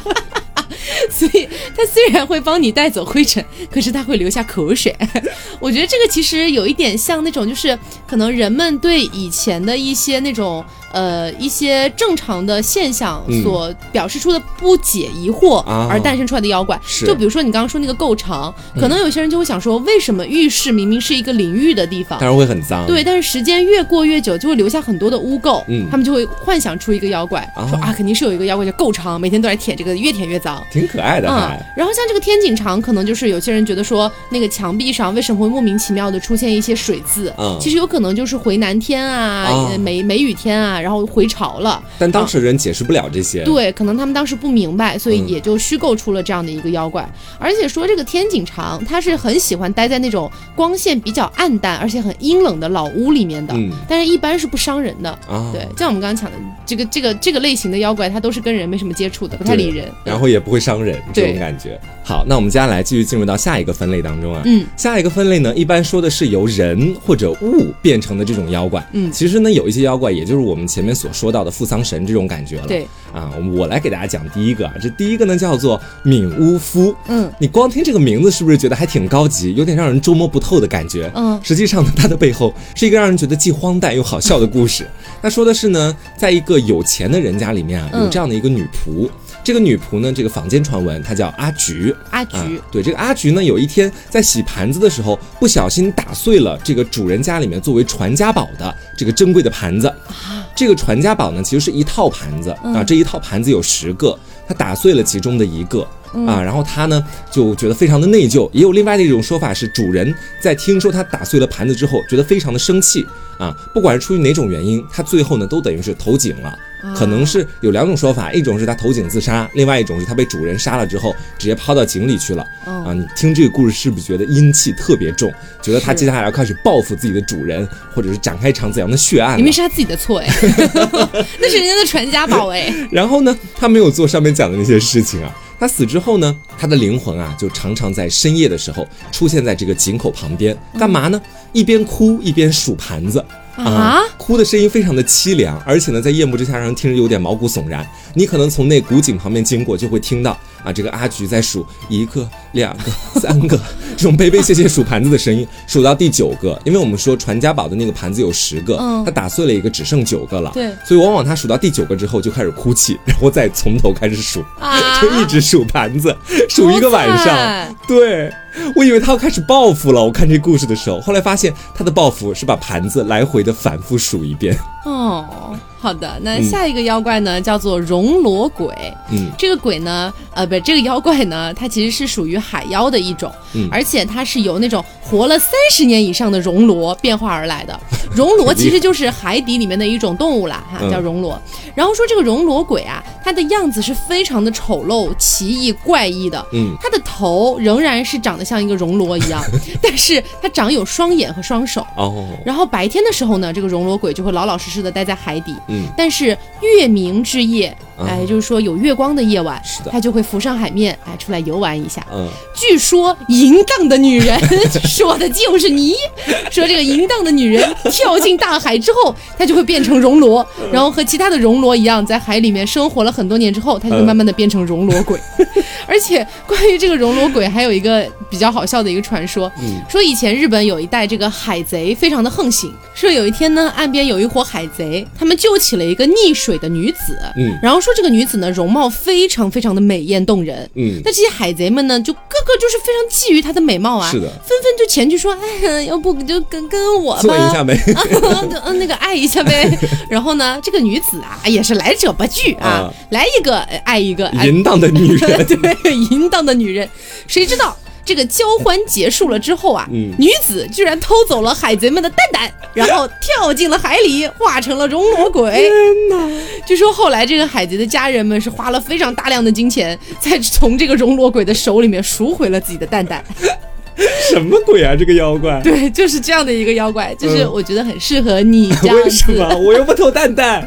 所以它虽然会帮你带走灰尘，可是它会留下口水。我觉得这个其实有一点像那种，就是可能人们对以前的一些那种。呃一些正常的现象所表示出的不解疑惑而诞生出来的妖怪。就比如说你刚刚说那个够长，可能有些人就会想说，为什么浴室明明是一个淋浴的地方，当然会很脏。对，但是时间越过越久，就会留下很多的污垢。嗯，他们就会幻想出一个妖怪，说啊，肯定是有一个妖怪叫够长，每天都来舔这个，越舔越脏，挺可爱的。嗯，然后像这个天井长，可能就是有些人觉得说，那个墙壁上为什么会莫名其妙的出现一些水渍？嗯，其实有可能就是回南天啊，梅梅雨天啊，然后回潮了。但当时人解释不了这些。对，可能他们当时不明白，所以也就虚构出了这样的一个妖怪。而且说这个天井长，他是很喜欢待在那种光线比较暗淡而且很阴冷的老屋里面的，但是一般是不伤人的。啊，对，像我们刚刚讲的这个这个这个类型的妖怪，它都是跟人没什么接触的，不太理人，然后也不会伤人，这种感觉。好，那我们接下来继续进入到下一个分类当中啊。嗯，下一个分类呢，一般说的是由人或者物变成的这种妖怪。嗯，其实呢，有一些妖怪，也就是我们前面所说到的富桑神这种感觉了。对，啊，我来给大家讲第一个啊，这第一个呢叫做敏乌夫。嗯，你光听这个名字是不是觉得还挺高级，有点让人捉摸不透的感觉？嗯，实际上呢，它的背后是一个让人觉得既荒诞又好笑的故事。那说的是呢，在一个有钱的人家里面啊，有这样的一个女仆。这个女仆呢，这个坊间传闻她叫阿菊。阿菊，对这个阿菊呢，有一天在洗盘子的时候，不小心打碎了这个主人家里面作为传家宝的这个珍贵的盘子。啊这个传家宝呢，其实是一套盘子啊，这一套盘子有十个，她打碎了其中的一个啊，然后她呢就觉得非常的内疚。也有另外的一种说法是，主人在听说她打碎了盘子之后，觉得非常的生气啊，不管是出于哪种原因，他最后呢都等于是投井了。可能是有两种说法，一种是他投井自杀，另外一种是他被主人杀了之后直接抛到井里去了。啊，你听这个故事是不是觉得阴气特别重？觉得他接下来要开始报复自己的主人，或者是展开一场怎样的血案？明明是他自己的错哎，那是人家的传家宝哎。然后呢，他没有做上面讲的那些事情啊。他死之后呢，他的灵魂啊就常常在深夜的时候出现在这个井口旁边，干嘛呢？一边哭一边数盘子。啊，哭的声音非常的凄凉，而且呢，在夜幕之下让人听着有点毛骨悚然。你可能从那古井旁边经过，就会听到啊，这个阿菊在数一个、两个、三个这种悲悲切切数盘子的声音，数到第九个，因为我们说传家宝的那个盘子有十个，他打碎了一个，只剩九个了。对，所以往往他数到第九个之后就开始哭泣，然后再从头开始数，就一直数盘子，数一个晚上。对。我以为他要开始报复了。我看这故事的时候，后来发现他的报复是把盘子来回的反复数一遍。哦。好的，那下一个妖怪呢，叫做熔罗鬼。嗯，这个鬼呢，呃，不，这个妖怪呢，它其实是属于海妖的一种，嗯，而且它是由那种活了三十年以上的熔罗变化而来的。熔罗其实就是海底里面的一种动物啦，哈，叫熔罗。然后说这个熔罗鬼啊，它的样子是非常的丑陋、奇异、怪异的。嗯，它的头仍然是长得像一个熔罗一样，但是它长有双眼和双手。哦，然后白天的时候呢，这个熔罗鬼就会老老实实的待在海底。但是月明之夜，哎，就是说有月光的夜晚，是他就会浮上海面，哎，出来游玩一下。嗯，据说淫荡的女人 说的就是你，说这个淫荡的女人跳进大海之后，她就会变成熔罗，然后和其他的熔罗一样，在海里面生活了很多年之后，她就慢慢的变成熔罗鬼。而且关于这个熔罗鬼，还有一个比较好笑的一个传说，说以前日本有一代这个海贼非常的横行，说有一天呢，岸边有一伙海贼，他们救起了一个溺水的女子，嗯，然后说这个女子呢容貌非常非常的美艳动人，嗯，那这些海贼们呢就个个就是非常觊觎她的美貌啊，是的，纷纷就前去说，哎，要不就跟跟我吧，做一下呗，嗯，那个爱一下呗，然后呢，这个女子啊也是来者不拒啊，来一个爱一个，淫荡的女人，对。淫荡的女人，谁知道这个交欢结束了之后啊，女子居然偷走了海贼们的蛋蛋，然后跳进了海里，化成了熔罗鬼。天哪！据说后来这个海贼的家人们是花了非常大量的金钱，才从这个熔罗鬼的手里面赎回了自己的蛋蛋。什么鬼啊！这个妖怪？对，就是这样的一个妖怪，就是我觉得很适合你。为什么？我又不偷蛋蛋。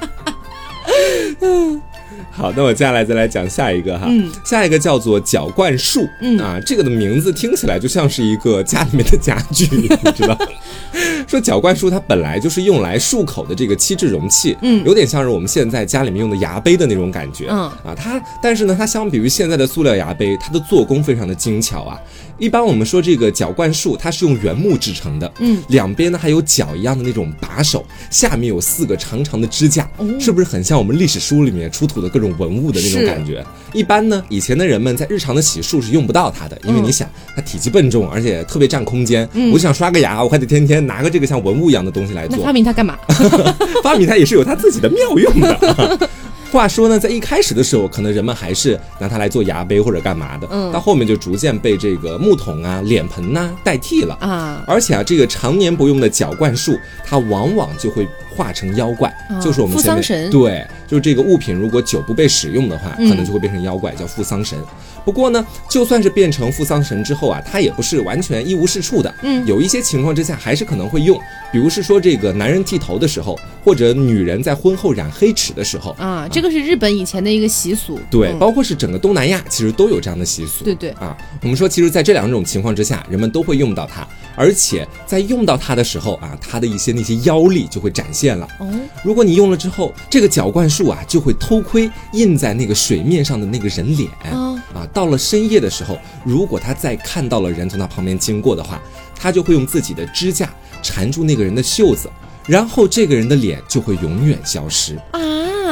好，那我接下来再来讲下一个哈，嗯下一个叫做搅罐树，啊，这个的名字听起来就像是一个家里面的家具，你知道？说搅罐树它本来就是用来漱口的这个漆制容器，嗯，有点像是我们现在家里面用的牙杯的那种感觉，嗯啊，它但是呢，它相比于现在的塑料牙杯，它的做工非常的精巧啊。一般我们说这个搅罐树，它是用原木制成的，嗯，两边呢还有角一样的那种把手，下面有四个长长的支架，是不是很像我们历史书里面出土的各种文物的那种感觉？一般呢，以前的人们在日常的洗漱是用不到它的，因为你想，它体积笨重，而且特别占空间。嗯我想刷个牙，我还得天天拿个这个像文物一样的东西来做。发明它干嘛？发明它也是有它自己的妙用的。话说呢，在一开始的时候，可能人们还是拿它来做牙杯或者干嘛的，嗯，到后面就逐渐被这个木桶啊、脸盆呐代替了啊。而且啊，这个常年不用的脚灌树，它往往就会化成妖怪，就是我们前面对，就是这个物品如果久不被使用的话，可能就会变成妖怪，叫富桑神。不过呢，就算是变成富桑神之后啊，它也不是完全一无是处的，嗯，有一些情况之下还是可能会用，比如是说这个男人剃头的时候，或者女人在婚后染黑齿的时候啊。这个是日本以前的一个习俗，对，包括是整个东南亚，其实都有这样的习俗，对对啊。我们说，其实，在这两种情况之下，人们都会用到它，而且在用到它的时候啊，它的一些那些妖力就会展现了。哦，如果你用了之后，这个搅罐树啊，就会偷窥印在那个水面上的那个人脸啊。啊，到了深夜的时候，如果他再看到了人从他旁边经过的话，他就会用自己的支架缠住那个人的袖子，然后这个人的脸就会永远消失啊。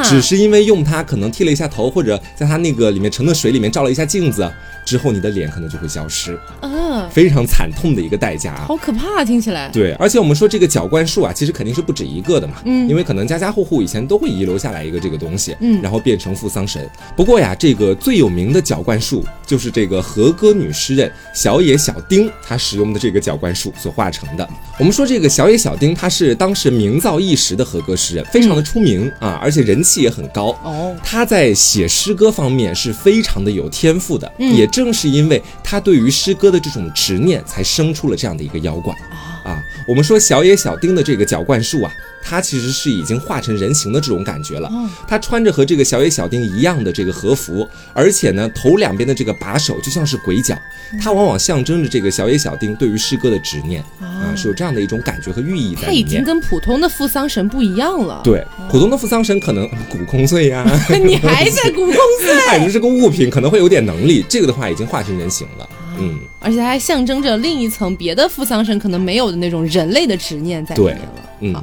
只是因为用它，可能剃了一下头，或者在他那个里面盛的水里面照了一下镜子。之后你的脸可能就会消失，嗯，非常惨痛的一个代价啊，好可怕，听起来。对，而且我们说这个角冠术啊，其实肯定是不止一个的嘛，嗯，因为可能家家户户以前都会遗留下来一个这个东西，嗯，然后变成扶桑神。不过呀，这个最有名的角冠术就是这个和歌女诗人小野小町她使用的这个角冠术所化成的。我们说这个小野小町，她是当时名噪一时的和歌诗人，非常的出名啊，而且人气也很高哦。她在写诗歌方面是非常的有天赋的，也。正是因为他对于诗歌的这种执念，才生出了这样的一个妖怪！我们说小野小町的这个搅罐树啊。它其实是已经化成人形的这种感觉了。它穿着和这个小野小町一样的这个和服，而且呢，头两边的这个把手就像是鬼脚，它往往象征着这个小野小町对于诗歌的执念啊，是有这样的一种感觉和寓意在里面。它已经跟普通的扶桑神不一样了。对，普通的扶桑神可能古空碎呀，你还在古空碎？哎，你这个物品可能会有点能力，这个的话已经化成人形了。嗯，而且它还象征着另一层别的扶桑神可能没有的那种人类的执念在里面了。嗯。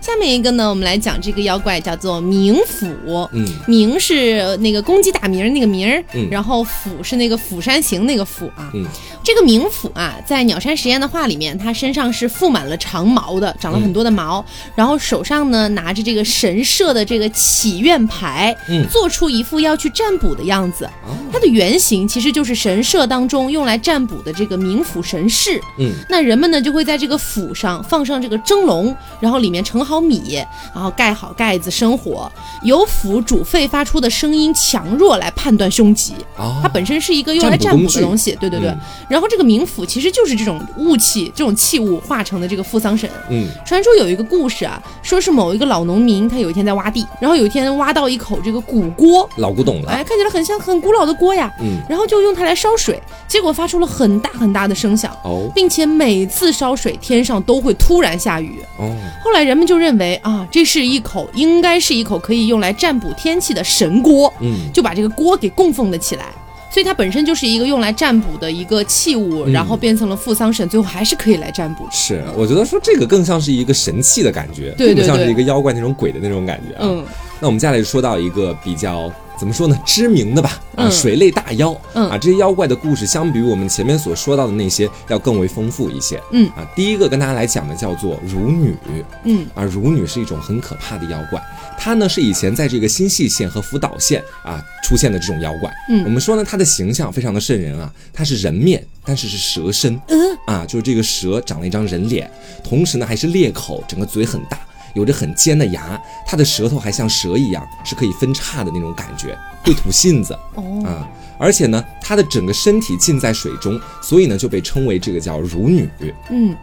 下面一个呢，我们来讲这个妖怪叫做冥府。嗯，冥是那个公鸡打鸣那个鸣儿，然后府是那个釜山行那个府啊。嗯，这个冥府啊，在鸟山实验的画里面，它身上是覆满了长毛的，长了很多的毛，然后手上呢拿着这个神社的这个祈愿牌，嗯，做出一副要去占卜的样子。它的原型其实就是神社当中用来占卜的这个冥府神室。嗯，那人们呢就会在这个府上放上这个蒸笼，然后里面盛好。米，然后盖好盖子生火，由府煮沸发出的声音强弱来判断凶吉。它本身是一个用来占卜的东西，对对对。然后这个冥府其实就是这种雾气、这种器物化成的这个扶桑神。嗯，传说有一个故事啊，说是某一个老农民，他有一天在挖地，然后有一天挖到一口这个古锅，老古董了，哎，看起来很像很古老的锅呀。嗯，然后就用它来烧水，结果发出了很大很大的声响，哦，并且每次烧水天上都会突然下雨。哦，后来人们就。认为啊，这是一口应该是一口可以用来占卜天气的神锅，嗯，就把这个锅给供奉了起来。所以它本身就是一个用来占卜的一个器物，然后变成了富桑神，最后还是可以来占卜。是，我觉得说这个更像是一个神器的感觉，对不像是一个妖怪那种鬼的那种感觉啊。嗯，那我们接下来就说到一个比较。怎么说呢？知名的吧，啊，水类大妖，嗯啊，这些妖怪的故事相比于我们前面所说到的那些要更为丰富一些，嗯，啊，第一个跟大家来讲的叫做乳女，嗯，啊，乳女是一种很可怕的妖怪，它呢是以前在这个新细县和福岛县啊出现的这种妖怪，嗯，我们说呢它的形象非常的瘆人啊，它是人面，但是是蛇身，嗯，啊，就是这个蛇长了一张人脸，同时呢还是裂口，整个嘴很大。有着很尖的牙，它的舌头还像蛇一样，是可以分叉的那种感觉，会吐信子哦啊！而且呢，它的整个身体浸在水中，所以呢就被称为这个叫乳女。嗯，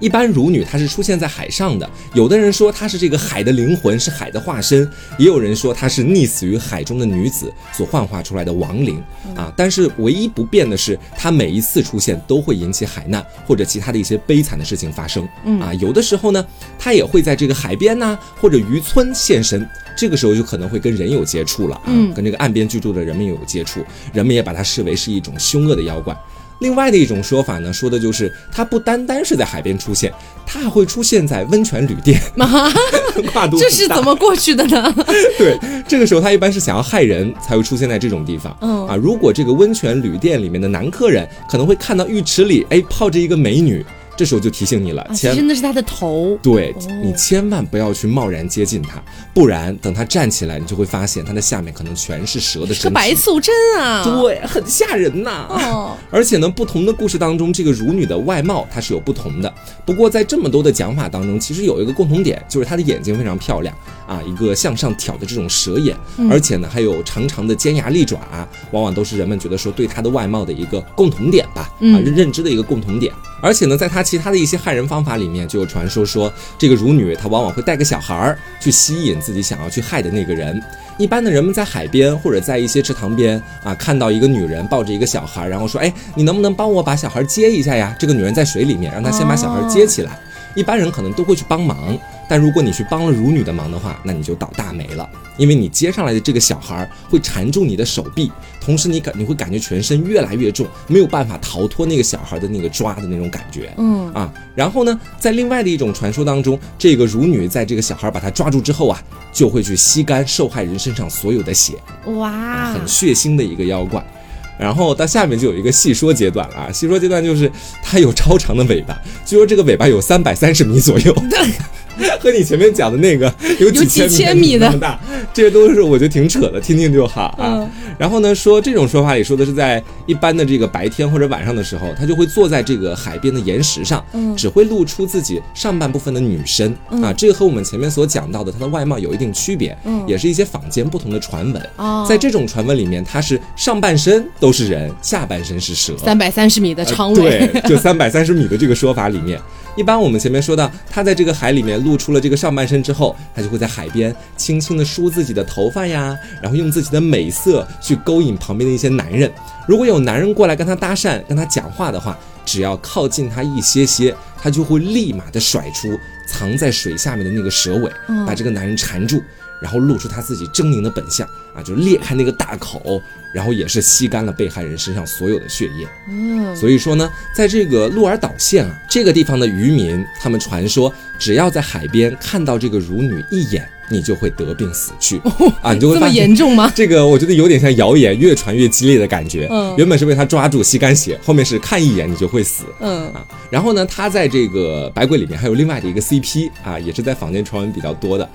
一般乳女她是出现在海上的，有的人说她是这个海的灵魂，是海的化身，也有人说她是溺死于海中的女子所幻化出来的亡灵啊。但是唯一不变的是，她每一次出现都会引起海难或者其他的一些悲惨的事情发生啊。有的时候呢，她也会在这个海边呐或者渔村现身，这个时候就可能会跟人有接触了啊，跟这个岸边居住的人们有接触，人们也把它视为是一种凶恶的妖怪。另外的一种说法呢，说的就是它不单单是在海边出现，它还会出现在温泉旅店。跨度这是怎么过去的呢？对，这个时候他一般是想要害人才会出现在这种地方。嗯啊，如果这个温泉旅店里面的男客人可能会看到浴池里哎泡着一个美女。这时候就提醒你了，其实那是他的头。对你千万不要去贸然接近他，不然等他站起来，你就会发现他的下面可能全是蛇的身体。白素贞啊，对，很吓人呐。哦，而且呢，不同的故事当中，这个乳女的外貌它是有不同的。不过在这么多的讲法当中，其实有一个共同点，就是她的眼睛非常漂亮啊，一个向上挑的这种蛇眼，而且呢还有长长的尖牙利爪，往往都是人们觉得说对她的外貌的一个共同点吧，啊，认知的一个共同点。而且呢，在她其他的一些害人方法里面，就有传说说，这个乳女她往往会带个小孩儿去吸引自己想要去害的那个人。一般的人们在海边或者在一些池塘边啊，看到一个女人抱着一个小孩，然后说：“哎，你能不能帮我把小孩接一下呀？”这个女人在水里面，让她先把小孩接起来。一般人可能都会去帮忙，但如果你去帮了乳女的忙的话，那你就倒大霉了，因为你接上来的这个小孩会缠住你的手臂，同时你感你会感觉全身越来越重，没有办法逃脱那个小孩的那个抓的那种感觉。嗯啊，然后呢，在另外的一种传说当中，这个乳女在这个小孩把她抓住之后啊，就会去吸干受害人身上所有的血。哇，很血腥的一个妖怪。然后到下面就有一个细说阶段了啊，细说阶段就是它有超长的尾巴，据说这个尾巴有三百三十米左右。和你前面讲的那个有几千米那么大，这些都是我觉得挺扯的，听听就好啊。然后呢，说这种说法里说的是在一般的这个白天或者晚上的时候，他就会坐在这个海边的岩石上，只会露出自己上半部分的女身啊。这个和我们前面所讲到的他的外貌有一定区别，也是一些坊间不同的传闻。在这种传闻里面，他是上半身都是人，下半身是蛇。三百三十米的长尾，对，就三百三十米的这个说法里面。一般我们前面说到，他在这个海里面露出了这个上半身之后，他就会在海边轻轻的梳自己的头发呀，然后用自己的美色去勾引旁边的一些男人。如果有男人过来跟他搭讪、跟他讲话的话，只要靠近他一些些，他就会立马的甩出藏在水下面的那个蛇尾，把这个男人缠住。然后露出他自己狰狞的本相啊，就裂开那个大口，然后也是吸干了被害人身上所有的血液。嗯，所以说呢，在这个鹿儿岛县啊，这个地方的渔民，他们传说，只要在海边看到这个乳女一眼，你就会得病死去啊，你就会这么严重吗？这个我觉得有点像谣言，越传越激烈的感觉。嗯，原本是被他抓住吸干血，后面是看一眼你就会死。嗯啊，然后呢，他在这个百鬼里面还有另外的一个 CP 啊，也是在坊间传闻比较多的。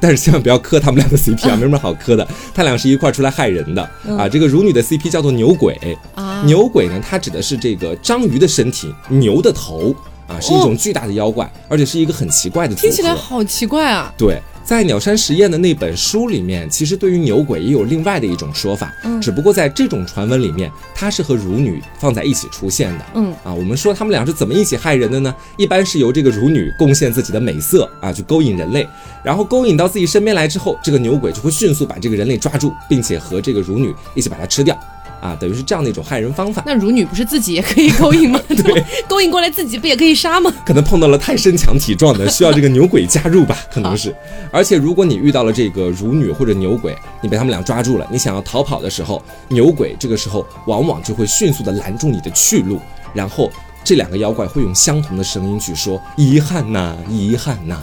但是千万不要磕他们俩的 CP 啊，没什么好磕的。他俩是一块出来害人的啊。这个乳女的 CP 叫做牛鬼啊。牛鬼呢，它指的是这个章鱼的身体，牛的头啊，是一种巨大的妖怪，而且是一个很奇怪的。听起来好奇怪啊。对。在鸟山实验的那本书里面，其实对于牛鬼也有另外的一种说法，嗯，只不过在这种传闻里面，它是和乳女放在一起出现的，嗯啊，我们说他们俩是怎么一起害人的呢？一般是由这个乳女贡献自己的美色啊，去勾引人类，然后勾引到自己身边来之后，这个牛鬼就会迅速把这个人类抓住，并且和这个乳女一起把它吃掉。啊，等于是这样的一种害人方法。那乳女不是自己也可以勾引吗？对，勾引过来自己不也可以杀吗？可能碰到了太身强体壮的，需要这个牛鬼加入吧？可能是。而且如果你遇到了这个乳女或者牛鬼，你被他们俩抓住了，你想要逃跑的时候，牛鬼这个时候往往就会迅速的拦住你的去路，然后这两个妖怪会用相同的声音去说：“遗憾呐，遗憾呐。”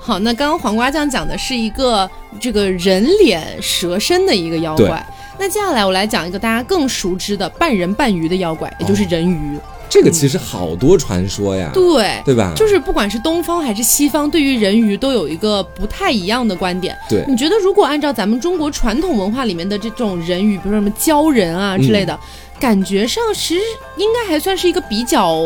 好，那刚刚黄瓜酱讲的是一个这个人脸蛇身的一个妖怪。那接下来我来讲一个大家更熟知的半人半鱼的妖怪，也就是人鱼。这个其实好多传说呀，对对吧？就是不管是东方还是西方，对于人鱼都有一个不太一样的观点。对，你觉得如果按照咱们中国传统文化里面的这种人鱼，比如说什么鲛人啊之类的，感觉上其实应该还算是一个比较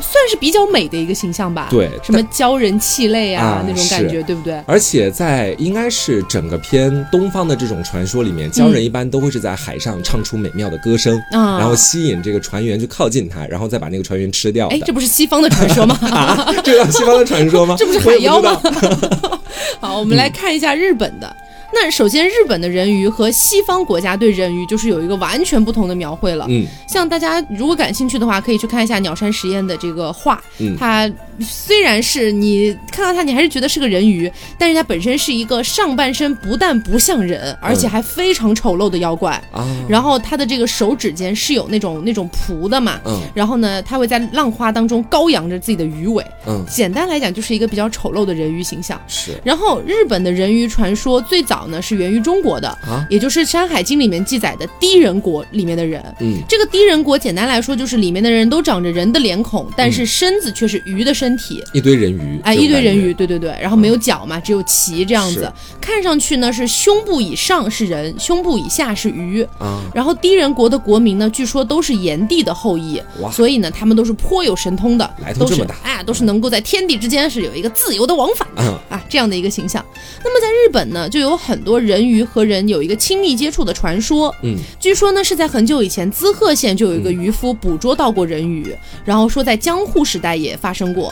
算是比较美的一个形象吧。对，什么鲛人气泪啊那种感觉，对不对？而且在应该是整个偏东方的这种传说里面，鲛人一般都会是在海上唱出美妙的歌声，然后吸引这个船员去靠近他，然后再把那个船员吃掉。哎，这不是西方的传说吗？这是西方的传说吗？这不是海妖吗？好，我们来看一下日本的。那首先，日本的人鱼和西方国家对人鱼就是有一个完全不同的描绘了。嗯，像大家如果感兴趣的话，可以去看一下鸟山实验的这个画。嗯，它虽然是你看到它，你还是觉得是个人鱼，但是它本身是一个上半身不但不像人，而且还非常丑陋的妖怪。啊，然后它的这个手指间是有那种那种蹼的嘛。嗯，然后呢，它会在浪花当中高扬着自己的鱼尾。嗯，简单来讲就是一个比较丑陋的人鱼形象。是。然后日本的人鱼传说最早。呢是源于中国的啊，也就是《山海经》里面记载的低人国里面的人。嗯，这个低人国简单来说就是里面的人都长着人的脸孔，但是身子却是鱼的身体，一堆人鱼。哎，一堆人鱼，对对对，然后没有脚嘛，只有鳍这样子，看上去呢是胸部以上是人，胸部以下是鱼。啊。然后低人国的国民呢，据说都是炎帝的后裔，所以呢他们都是颇有神通的，来头这么大，哎，都是能够在天地之间是有一个自由的往返。啊这样的一个形象。那么在日本呢，就有很。很多人鱼和人有一个亲密接触的传说，嗯，据说呢是在很久以前，滋贺县就有一个渔夫捕捉到过人鱼，然后说在江户时代也发生过。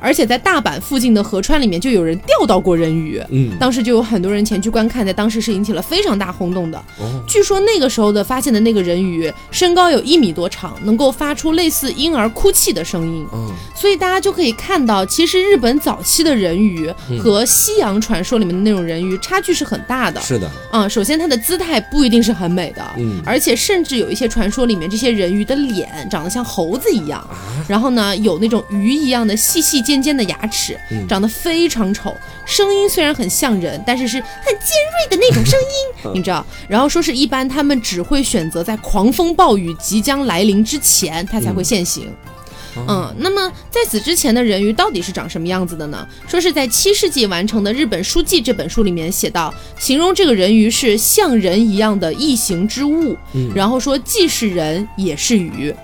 而且在大阪附近的河川里面就有人钓到过人鱼，嗯，当时就有很多人前去观看，在当时是引起了非常大轰动的。哦，据说那个时候的发现的那个人鱼身高有一米多长，能够发出类似婴儿哭泣的声音。嗯，所以大家就可以看到，其实日本早期的人鱼和西洋传说里面的那种人鱼差距是很大的。是的，嗯，首先它的姿态不一定是很美的，嗯，而且甚至有一些传说里面这些人鱼的脸长得像猴子一样，然后呢有那种鱼一样的细细。尖尖的牙齿，长得非常丑，声音虽然很像人，但是是很尖锐的那种声音，你知道？然后说是一般他们只会选择在狂风暴雨即将来临之前，它才会现形。嗯，那么在此之前的人鱼到底是长什么样子的呢？说是在七世纪完成的《日本书记》这本书里面写到，形容这个人鱼是像人一样的异形之物，然后说既是人也是鱼。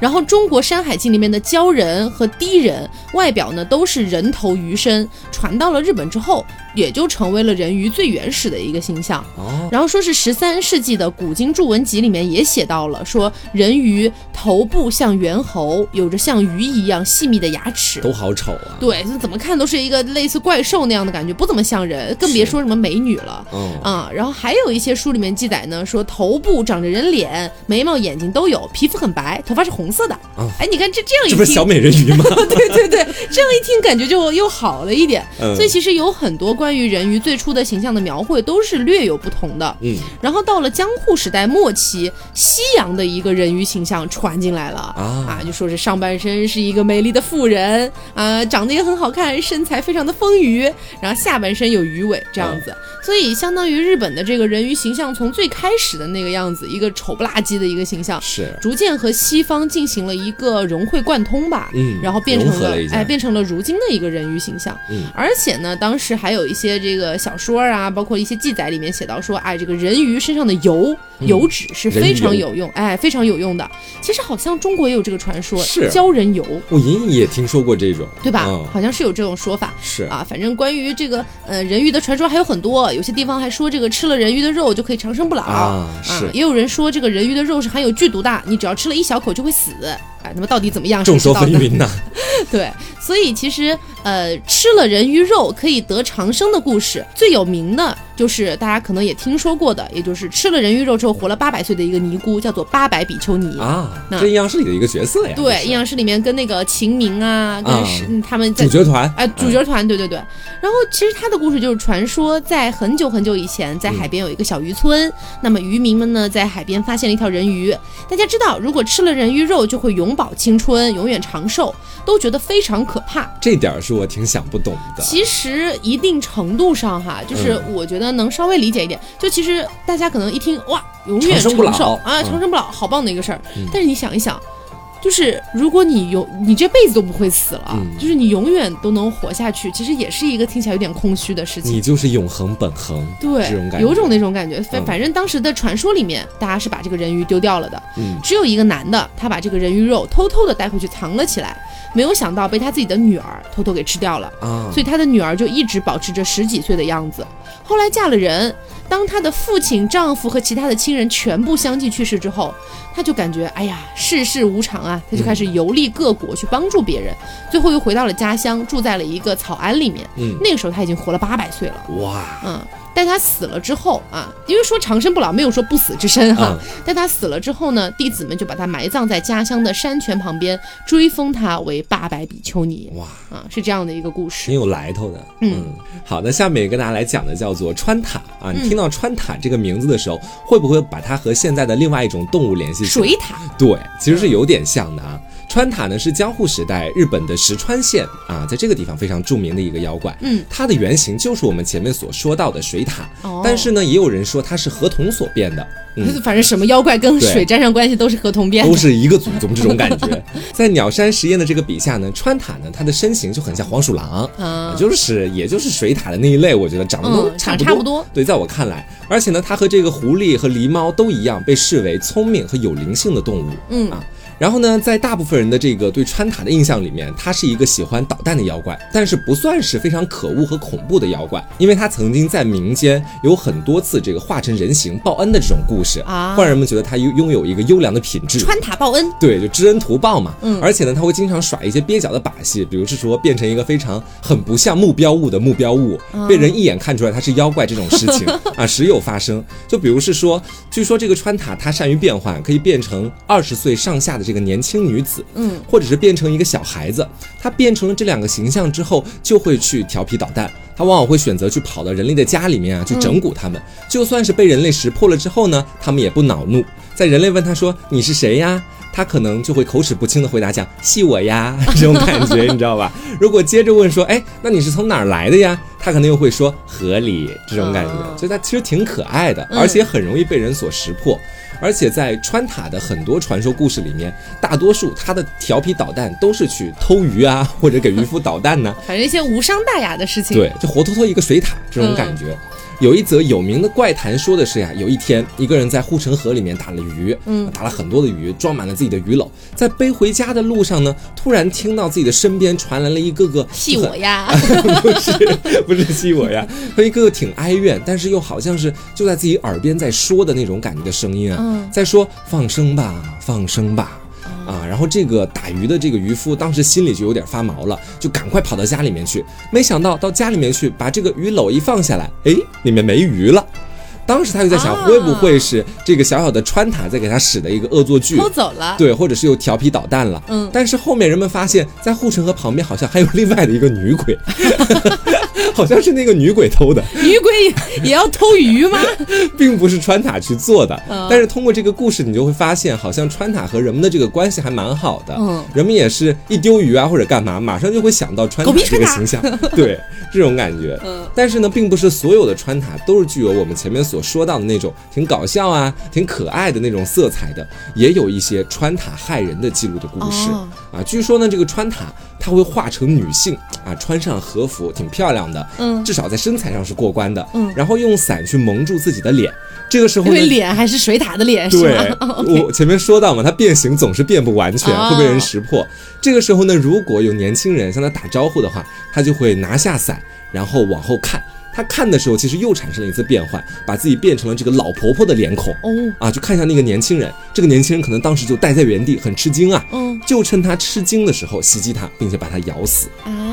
然后中国《山海经》里面的鲛人和低人外表呢都是人头鱼身，传到了日本之后。也就成为了人鱼最原始的一个形象。哦，然后说是十三世纪的古今著文集里面也写到了，说人鱼头部像猿猴，有着像鱼一样细密的牙齿，都好丑啊。对，怎么看都是一个类似怪兽那样的感觉，不怎么像人，更别说什么美女了。嗯啊，然后还有一些书里面记载呢，说头部长着人脸，眉毛、眼睛都有，皮肤很白，头发是红色的。哎，你看这这样一听，这不是小美人鱼吗？对对对，这样一听感觉就又好了一点。所以其实有很多。关于人鱼最初的形象的描绘都是略有不同的，嗯，然后到了江户时代末期，西洋的一个人鱼形象传进来了啊，就说是上半身是一个美丽的妇人啊，长得也很好看，身材非常的丰腴，然后下半身有鱼尾这样子，所以相当于日本的这个人鱼形象从最开始的那个样子，一个丑不拉几的一个形象，是逐渐和西方进行了一个融会贯通吧，嗯，然后变成了哎变成了如今的一个人鱼形象，嗯，而且呢，当时还有。一些这个小说啊，包括一些记载里面写到说，哎，这个人鱼身上的油油脂是非常有用，哎，非常有用的。其实好像中国也有这个传说，是鲛人油。我隐隐也听说过这种，对吧？好像是有这种说法。是啊，反正关于这个呃人鱼的传说还有很多，有些地方还说这个吃了人鱼的肉就可以长生不老啊。是，也有人说这个人鱼的肉是含有剧毒的，你只要吃了一小口就会死。死。哎，那么到底怎么样？众说纷纭呐。对，所以其实呃，吃了人鱼肉可以得长生的故事最有名的。就是大家可能也听说过的，也就是吃了人鱼肉之后活了八百岁的一个尼姑，叫做八百比丘尼啊。这阴阳师里的一个角色呀。对，阴阳师里面跟那个秦明啊，跟是他们在主角团，哎，主角团，对对对。然后其实他的故事就是传说，在很久很久以前，在海边有一个小渔村，那么渔民们呢在海边发现了一条人鱼。大家知道，如果吃了人鱼肉就会永葆青春，永远长寿，都觉得非常可怕。这点是我挺想不懂的。其实一定程度上哈，就是我觉得。能稍微理解一点，就其实大家可能一听哇，永远长寿啊，长生不老，好棒的一个事儿。但是你想一想，就是如果你永你这辈子都不会死了，就是你永远都能活下去，其实也是一个听起来有点空虚的事情。你就是永恒本恒，对，这种感觉，有种那种感觉。反反正当时的传说里面，大家是把这个人鱼丢掉了的，嗯，只有一个男的，他把这个人鱼肉偷偷的带回去藏了起来，没有想到被他自己的女儿偷偷给吃掉了啊，所以他的女儿就一直保持着十几岁的样子。后来嫁了人，当她的父亲、丈夫和其他的亲人全部相继去世之后，她就感觉哎呀，世事无常啊，她就开始游历各国去帮助别人，最后又回到了家乡，住在了一个草庵里面。嗯，那个时候她已经活了八百岁了。哇，嗯。在他死了之后啊，因为说长生不老，没有说不死之身哈。但他死了之后呢，弟子们就把他埋葬在家乡的山泉旁边，追封他为八百比丘尼。哇啊，是这样的一个故事，挺有来头的。嗯，好，那下面跟大家来讲的叫做川塔啊。你听到川塔这个名字的时候，会不会把它和现在的另外一种动物联系起来？水獭。对，其实是有点像的啊。川塔呢是江户时代日本的石川县啊，在这个地方非常著名的一个妖怪。嗯，它的原型就是我们前面所说到的水獭。哦，但是呢，也有人说它是河童所变的。嗯，反正什么妖怪跟水沾上关系都是河童变，都是一个祖宗这种感觉。在鸟山实验的这个笔下呢，川塔呢，它的身形就很像黄鼠狼，啊，就是也就是水獭的那一类，我觉得长得都差差不多。对，在我看来，而且呢，它和这个狐狸和狸猫都一样，被视为聪明和有灵性的动物。嗯啊。然后呢，在大部分人的这个对川塔的印象里面，他是一个喜欢捣蛋的妖怪，但是不算是非常可恶和恐怖的妖怪，因为他曾经在民间有很多次这个化成人形报恩的这种故事啊，让人们觉得他拥拥有一个优良的品质。川塔报恩，对，就知恩图报嘛。嗯，而且呢，他会经常耍一些蹩脚的把戏，比如是说变成一个非常很不像目标物的目标物，被人一眼看出来他是妖怪这种事情 啊，时有发生。就比如是说，据说这个川塔他善于变换，可以变成二十岁上下的。这个年轻女子，嗯，或者是变成一个小孩子，她变成了这两个形象之后，就会去调皮捣蛋。她往往会选择去跑到人类的家里面啊，去整蛊他们。就算是被人类识破了之后呢，他们也不恼怒。在人类问他说你是谁呀，他可能就会口齿不清的回答讲系我呀，这种感觉你知道吧？如果接着问说，哎，那你是从哪儿来的呀？他可能又会说河里，这种感觉。所以他其实挺可爱的，而且很容易被人所识破。而且在川塔的很多传说故事里面，大多数他的调皮捣蛋都是去偷鱼啊，或者给渔夫捣蛋呢，反正一些无伤大雅的事情。对，就活脱脱一个水獭这种感觉。有一则有名的怪谈，说的是呀，有一天一个人在护城河里面打了鱼，嗯，打了很多的鱼，装满了自己的鱼篓，在背回家的路上呢，突然听到自己的身边传来了一个个戏我呀，不是不是戏我呀，和一个个挺哀怨，但是又好像是就在自己耳边在说的那种感觉的声音啊，在说放生吧，放生吧。啊，然后这个打鱼的这个渔夫当时心里就有点发毛了，就赶快跑到家里面去。没想到到家里面去，把这个鱼篓一放下来，哎，里面没鱼了。当时他就在想，会不会是这个小小的川塔在给他使的一个恶作剧，偷走了？对，或者是又调皮捣蛋了。嗯，但是后面人们发现，在护城河旁边好像还有另外的一个女鬼。好像是那个女鬼偷的，女鬼也要偷鱼吗？并不是川塔去做的，但是通过这个故事，你就会发现，好像川塔和人们的这个关系还蛮好的。嗯，人们也是一丢鱼啊或者干嘛，马上就会想到川塔这个形象，对这种感觉。嗯，但是呢，并不是所有的川塔都是具有我们前面所说到的那种挺搞笑啊、挺可爱的那种色彩的，也有一些穿塔害人的记录的故事啊。据说呢，这个穿塔。他会化成女性啊，穿上和服，挺漂亮的，嗯，至少在身材上是过关的，嗯，然后用伞去蒙住自己的脸，这个时候因为脸还是水獭的脸，对，我前面说到嘛，它变形总是变不完全，会被人识破。这个时候呢，如果有年轻人向他打招呼的话，他就会拿下伞，然后往后看。他看的时候，其实又产生了一次变换，把自己变成了这个老婆婆的脸孔。哦。啊，就看一下那个年轻人，这个年轻人可能当时就待在原地，很吃惊啊，嗯，就趁他吃惊的时候袭击他，并且把他咬死。啊。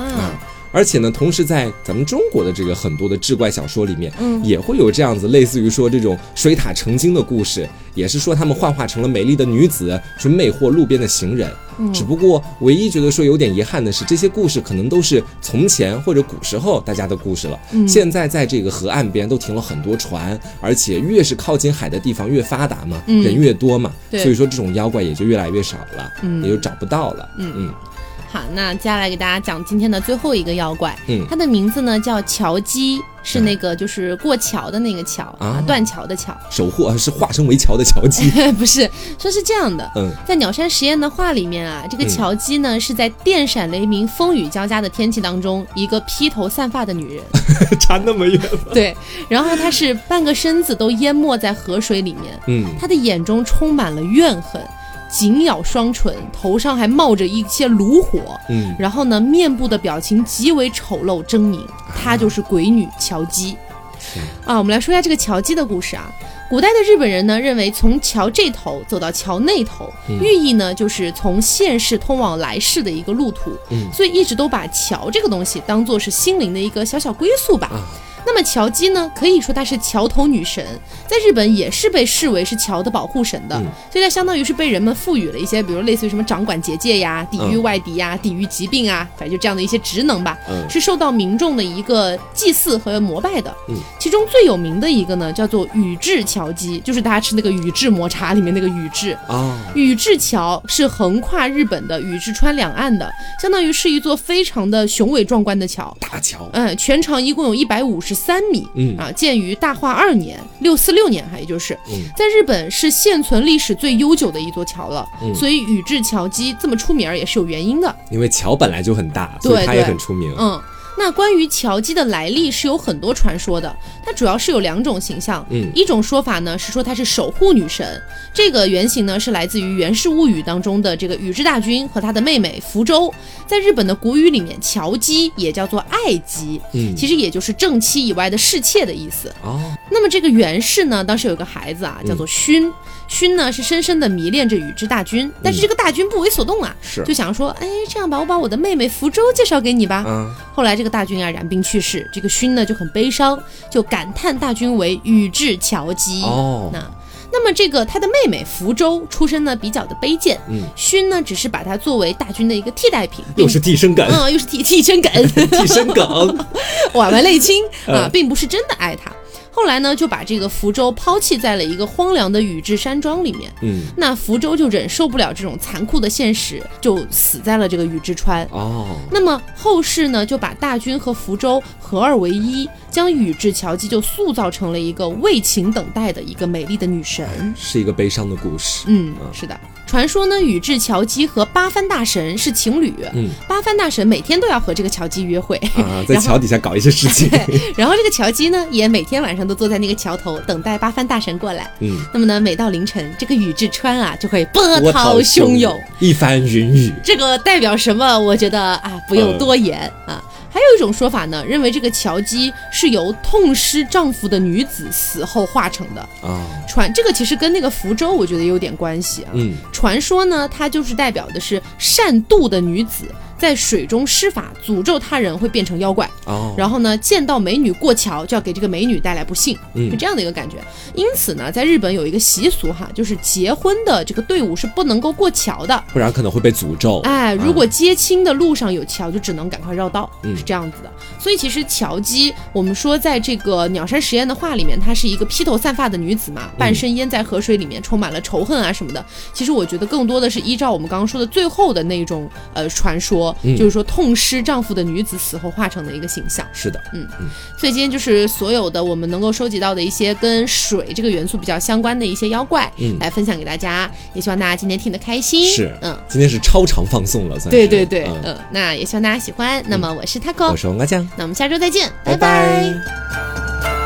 而且呢，同时在咱们中国的这个很多的志怪小说里面，嗯，也会有这样子类似于说这种水獭成精的故事，也是说他们幻化成了美丽的女子去魅惑路边的行人。嗯，只不过唯一觉得说有点遗憾的是，这些故事可能都是从前或者古时候大家的故事了。嗯，现在在这个河岸边都停了很多船，而且越是靠近海的地方越发达嘛，人越多嘛，所以说这种妖怪也就越来越少了，嗯，也就找不到了。嗯嗯。好，那接下来给大家讲今天的最后一个妖怪，嗯，它的名字呢叫乔基。是那个，就是过桥的那个桥啊，断桥的桥，守护啊，是化身为桥的桥基，不是，说是这样的，嗯，在鸟山实验的画里面啊，这个乔基呢是在电闪雷鸣、风雨交加的天气当中，一个披头散发的女人，差那么远对，然后她是半个身子都淹没在河水里面，嗯，她的眼中充满了怨恨。紧咬双唇，头上还冒着一些炉火，嗯，然后呢，面部的表情极为丑陋狰狞，她就是鬼女乔姬。啊，我们来说一下这个乔姬的故事啊。古代的日本人呢，认为从桥这头走到桥那头，寓意呢就是从现世通往来世的一个路途，嗯，所以一直都把桥这个东西当做是心灵的一个小小归宿吧。那么乔姬呢，可以说她是桥头女神，在日本也是被视为是桥的保护神的，所以她相当于是被人们赋予了一些，比如类似于什么掌管结界呀、抵御外敌呀、抵御疾病啊，反正就这样的一些职能吧，是受到民众的一个祭祀和膜拜的。其中最有名的一个呢，叫做宇治桥姬，就是大家吃那个宇治抹茶里面那个宇治啊。宇治桥是横跨日本的宇治川两岸的，相当于是一座非常的雄伟壮观的桥，大桥。嗯，全长一共有一百五十。三米，嗯。啊，建于大化二年六四六年，还，也就是在日本是现存历史最悠久的一座桥了，所以宇治桥基这么出名也是有原因的，因为桥本来就很大，所以它也很出名，嗯。那关于乔姬的来历是有很多传说的，它主要是有两种形象，嗯，一种说法呢是说她是守护女神，这个原型呢是来自于《源氏物语》当中的这个宇治大君和他的妹妹福州，在日本的古语里面，乔姬也叫做爱姬，嗯，其实也就是正妻以外的侍妾的意思。哦，那么这个源氏呢，当时有个孩子啊，叫做勋。勋呢是深深的迷恋着宇智大军，但是这个大军不为所动啊，是。就想说，哎，这样吧，我把我的妹妹福州介绍给你吧。嗯，后来这个大军啊染病去世，这个勋呢就很悲伤，就感叹大军为宇智乔姬。哦，那那么这个他的妹妹福州出身呢比较的卑贱，嗯，勋呢只是把她作为大军的一个替代品，又是替身梗，嗯，又是替替身梗，替身梗，婉婉泪清啊，并不是真的爱他。后来呢，就把这个福州抛弃在了一个荒凉的宇治山庄里面。嗯，那福州就忍受不了这种残酷的现实，就死在了这个宇治川。哦，那么后世呢，就把大军和福州合二为一，将宇治乔姬就塑造成了一个为情等待的一个美丽的女神，是一个悲伤的故事。嗯，是的。传说呢，宇智乔姬和八幡大神是情侣。嗯，八幡大神每天都要和这个乔姬约会啊，在桥底下搞一些事情。然后 这个乔姬呢，也每天晚上都坐在那个桥头等待八幡大神过来。嗯，那么呢，每到凌晨，这个宇智川啊就会波涛汹涌，一番云雨。这个代表什么？我觉得啊，不用多言啊。还有一种说法呢，认为这个乔姬是由痛失丈夫的女子死后化成的啊。传这个其实跟那个福州，我觉得有点关系啊。嗯，传说呢，它就是代表的是善妒的女子。在水中施法诅咒他人会变成妖怪哦，然后呢，见到美女过桥就要给这个美女带来不幸，是这样的一个感觉。因此呢，在日本有一个习俗哈，就是结婚的这个队伍是不能够过桥的，不然可能会被诅咒。哎，如果接亲的路上有桥，就只能赶快绕道，是这样子的。所以其实桥姬，我们说在这个鸟山实验的话里面，她是一个披头散发的女子嘛，半身淹在河水里面，充满了仇恨啊什么的。其实我觉得更多的是依照我们刚刚说的最后的那种呃传说。就是说，痛失丈夫的女子死后化成的一个形象。是的，嗯嗯。所以今天就是所有的我们能够收集到的一些跟水这个元素比较相关的一些妖怪，嗯，来分享给大家。也希望大家今天听得开心。是，嗯，今天是超长放送了，算是。对对对，嗯。那也希望大家喜欢。那么我是 taco，我是王阿酱。那我们下周再见，拜拜。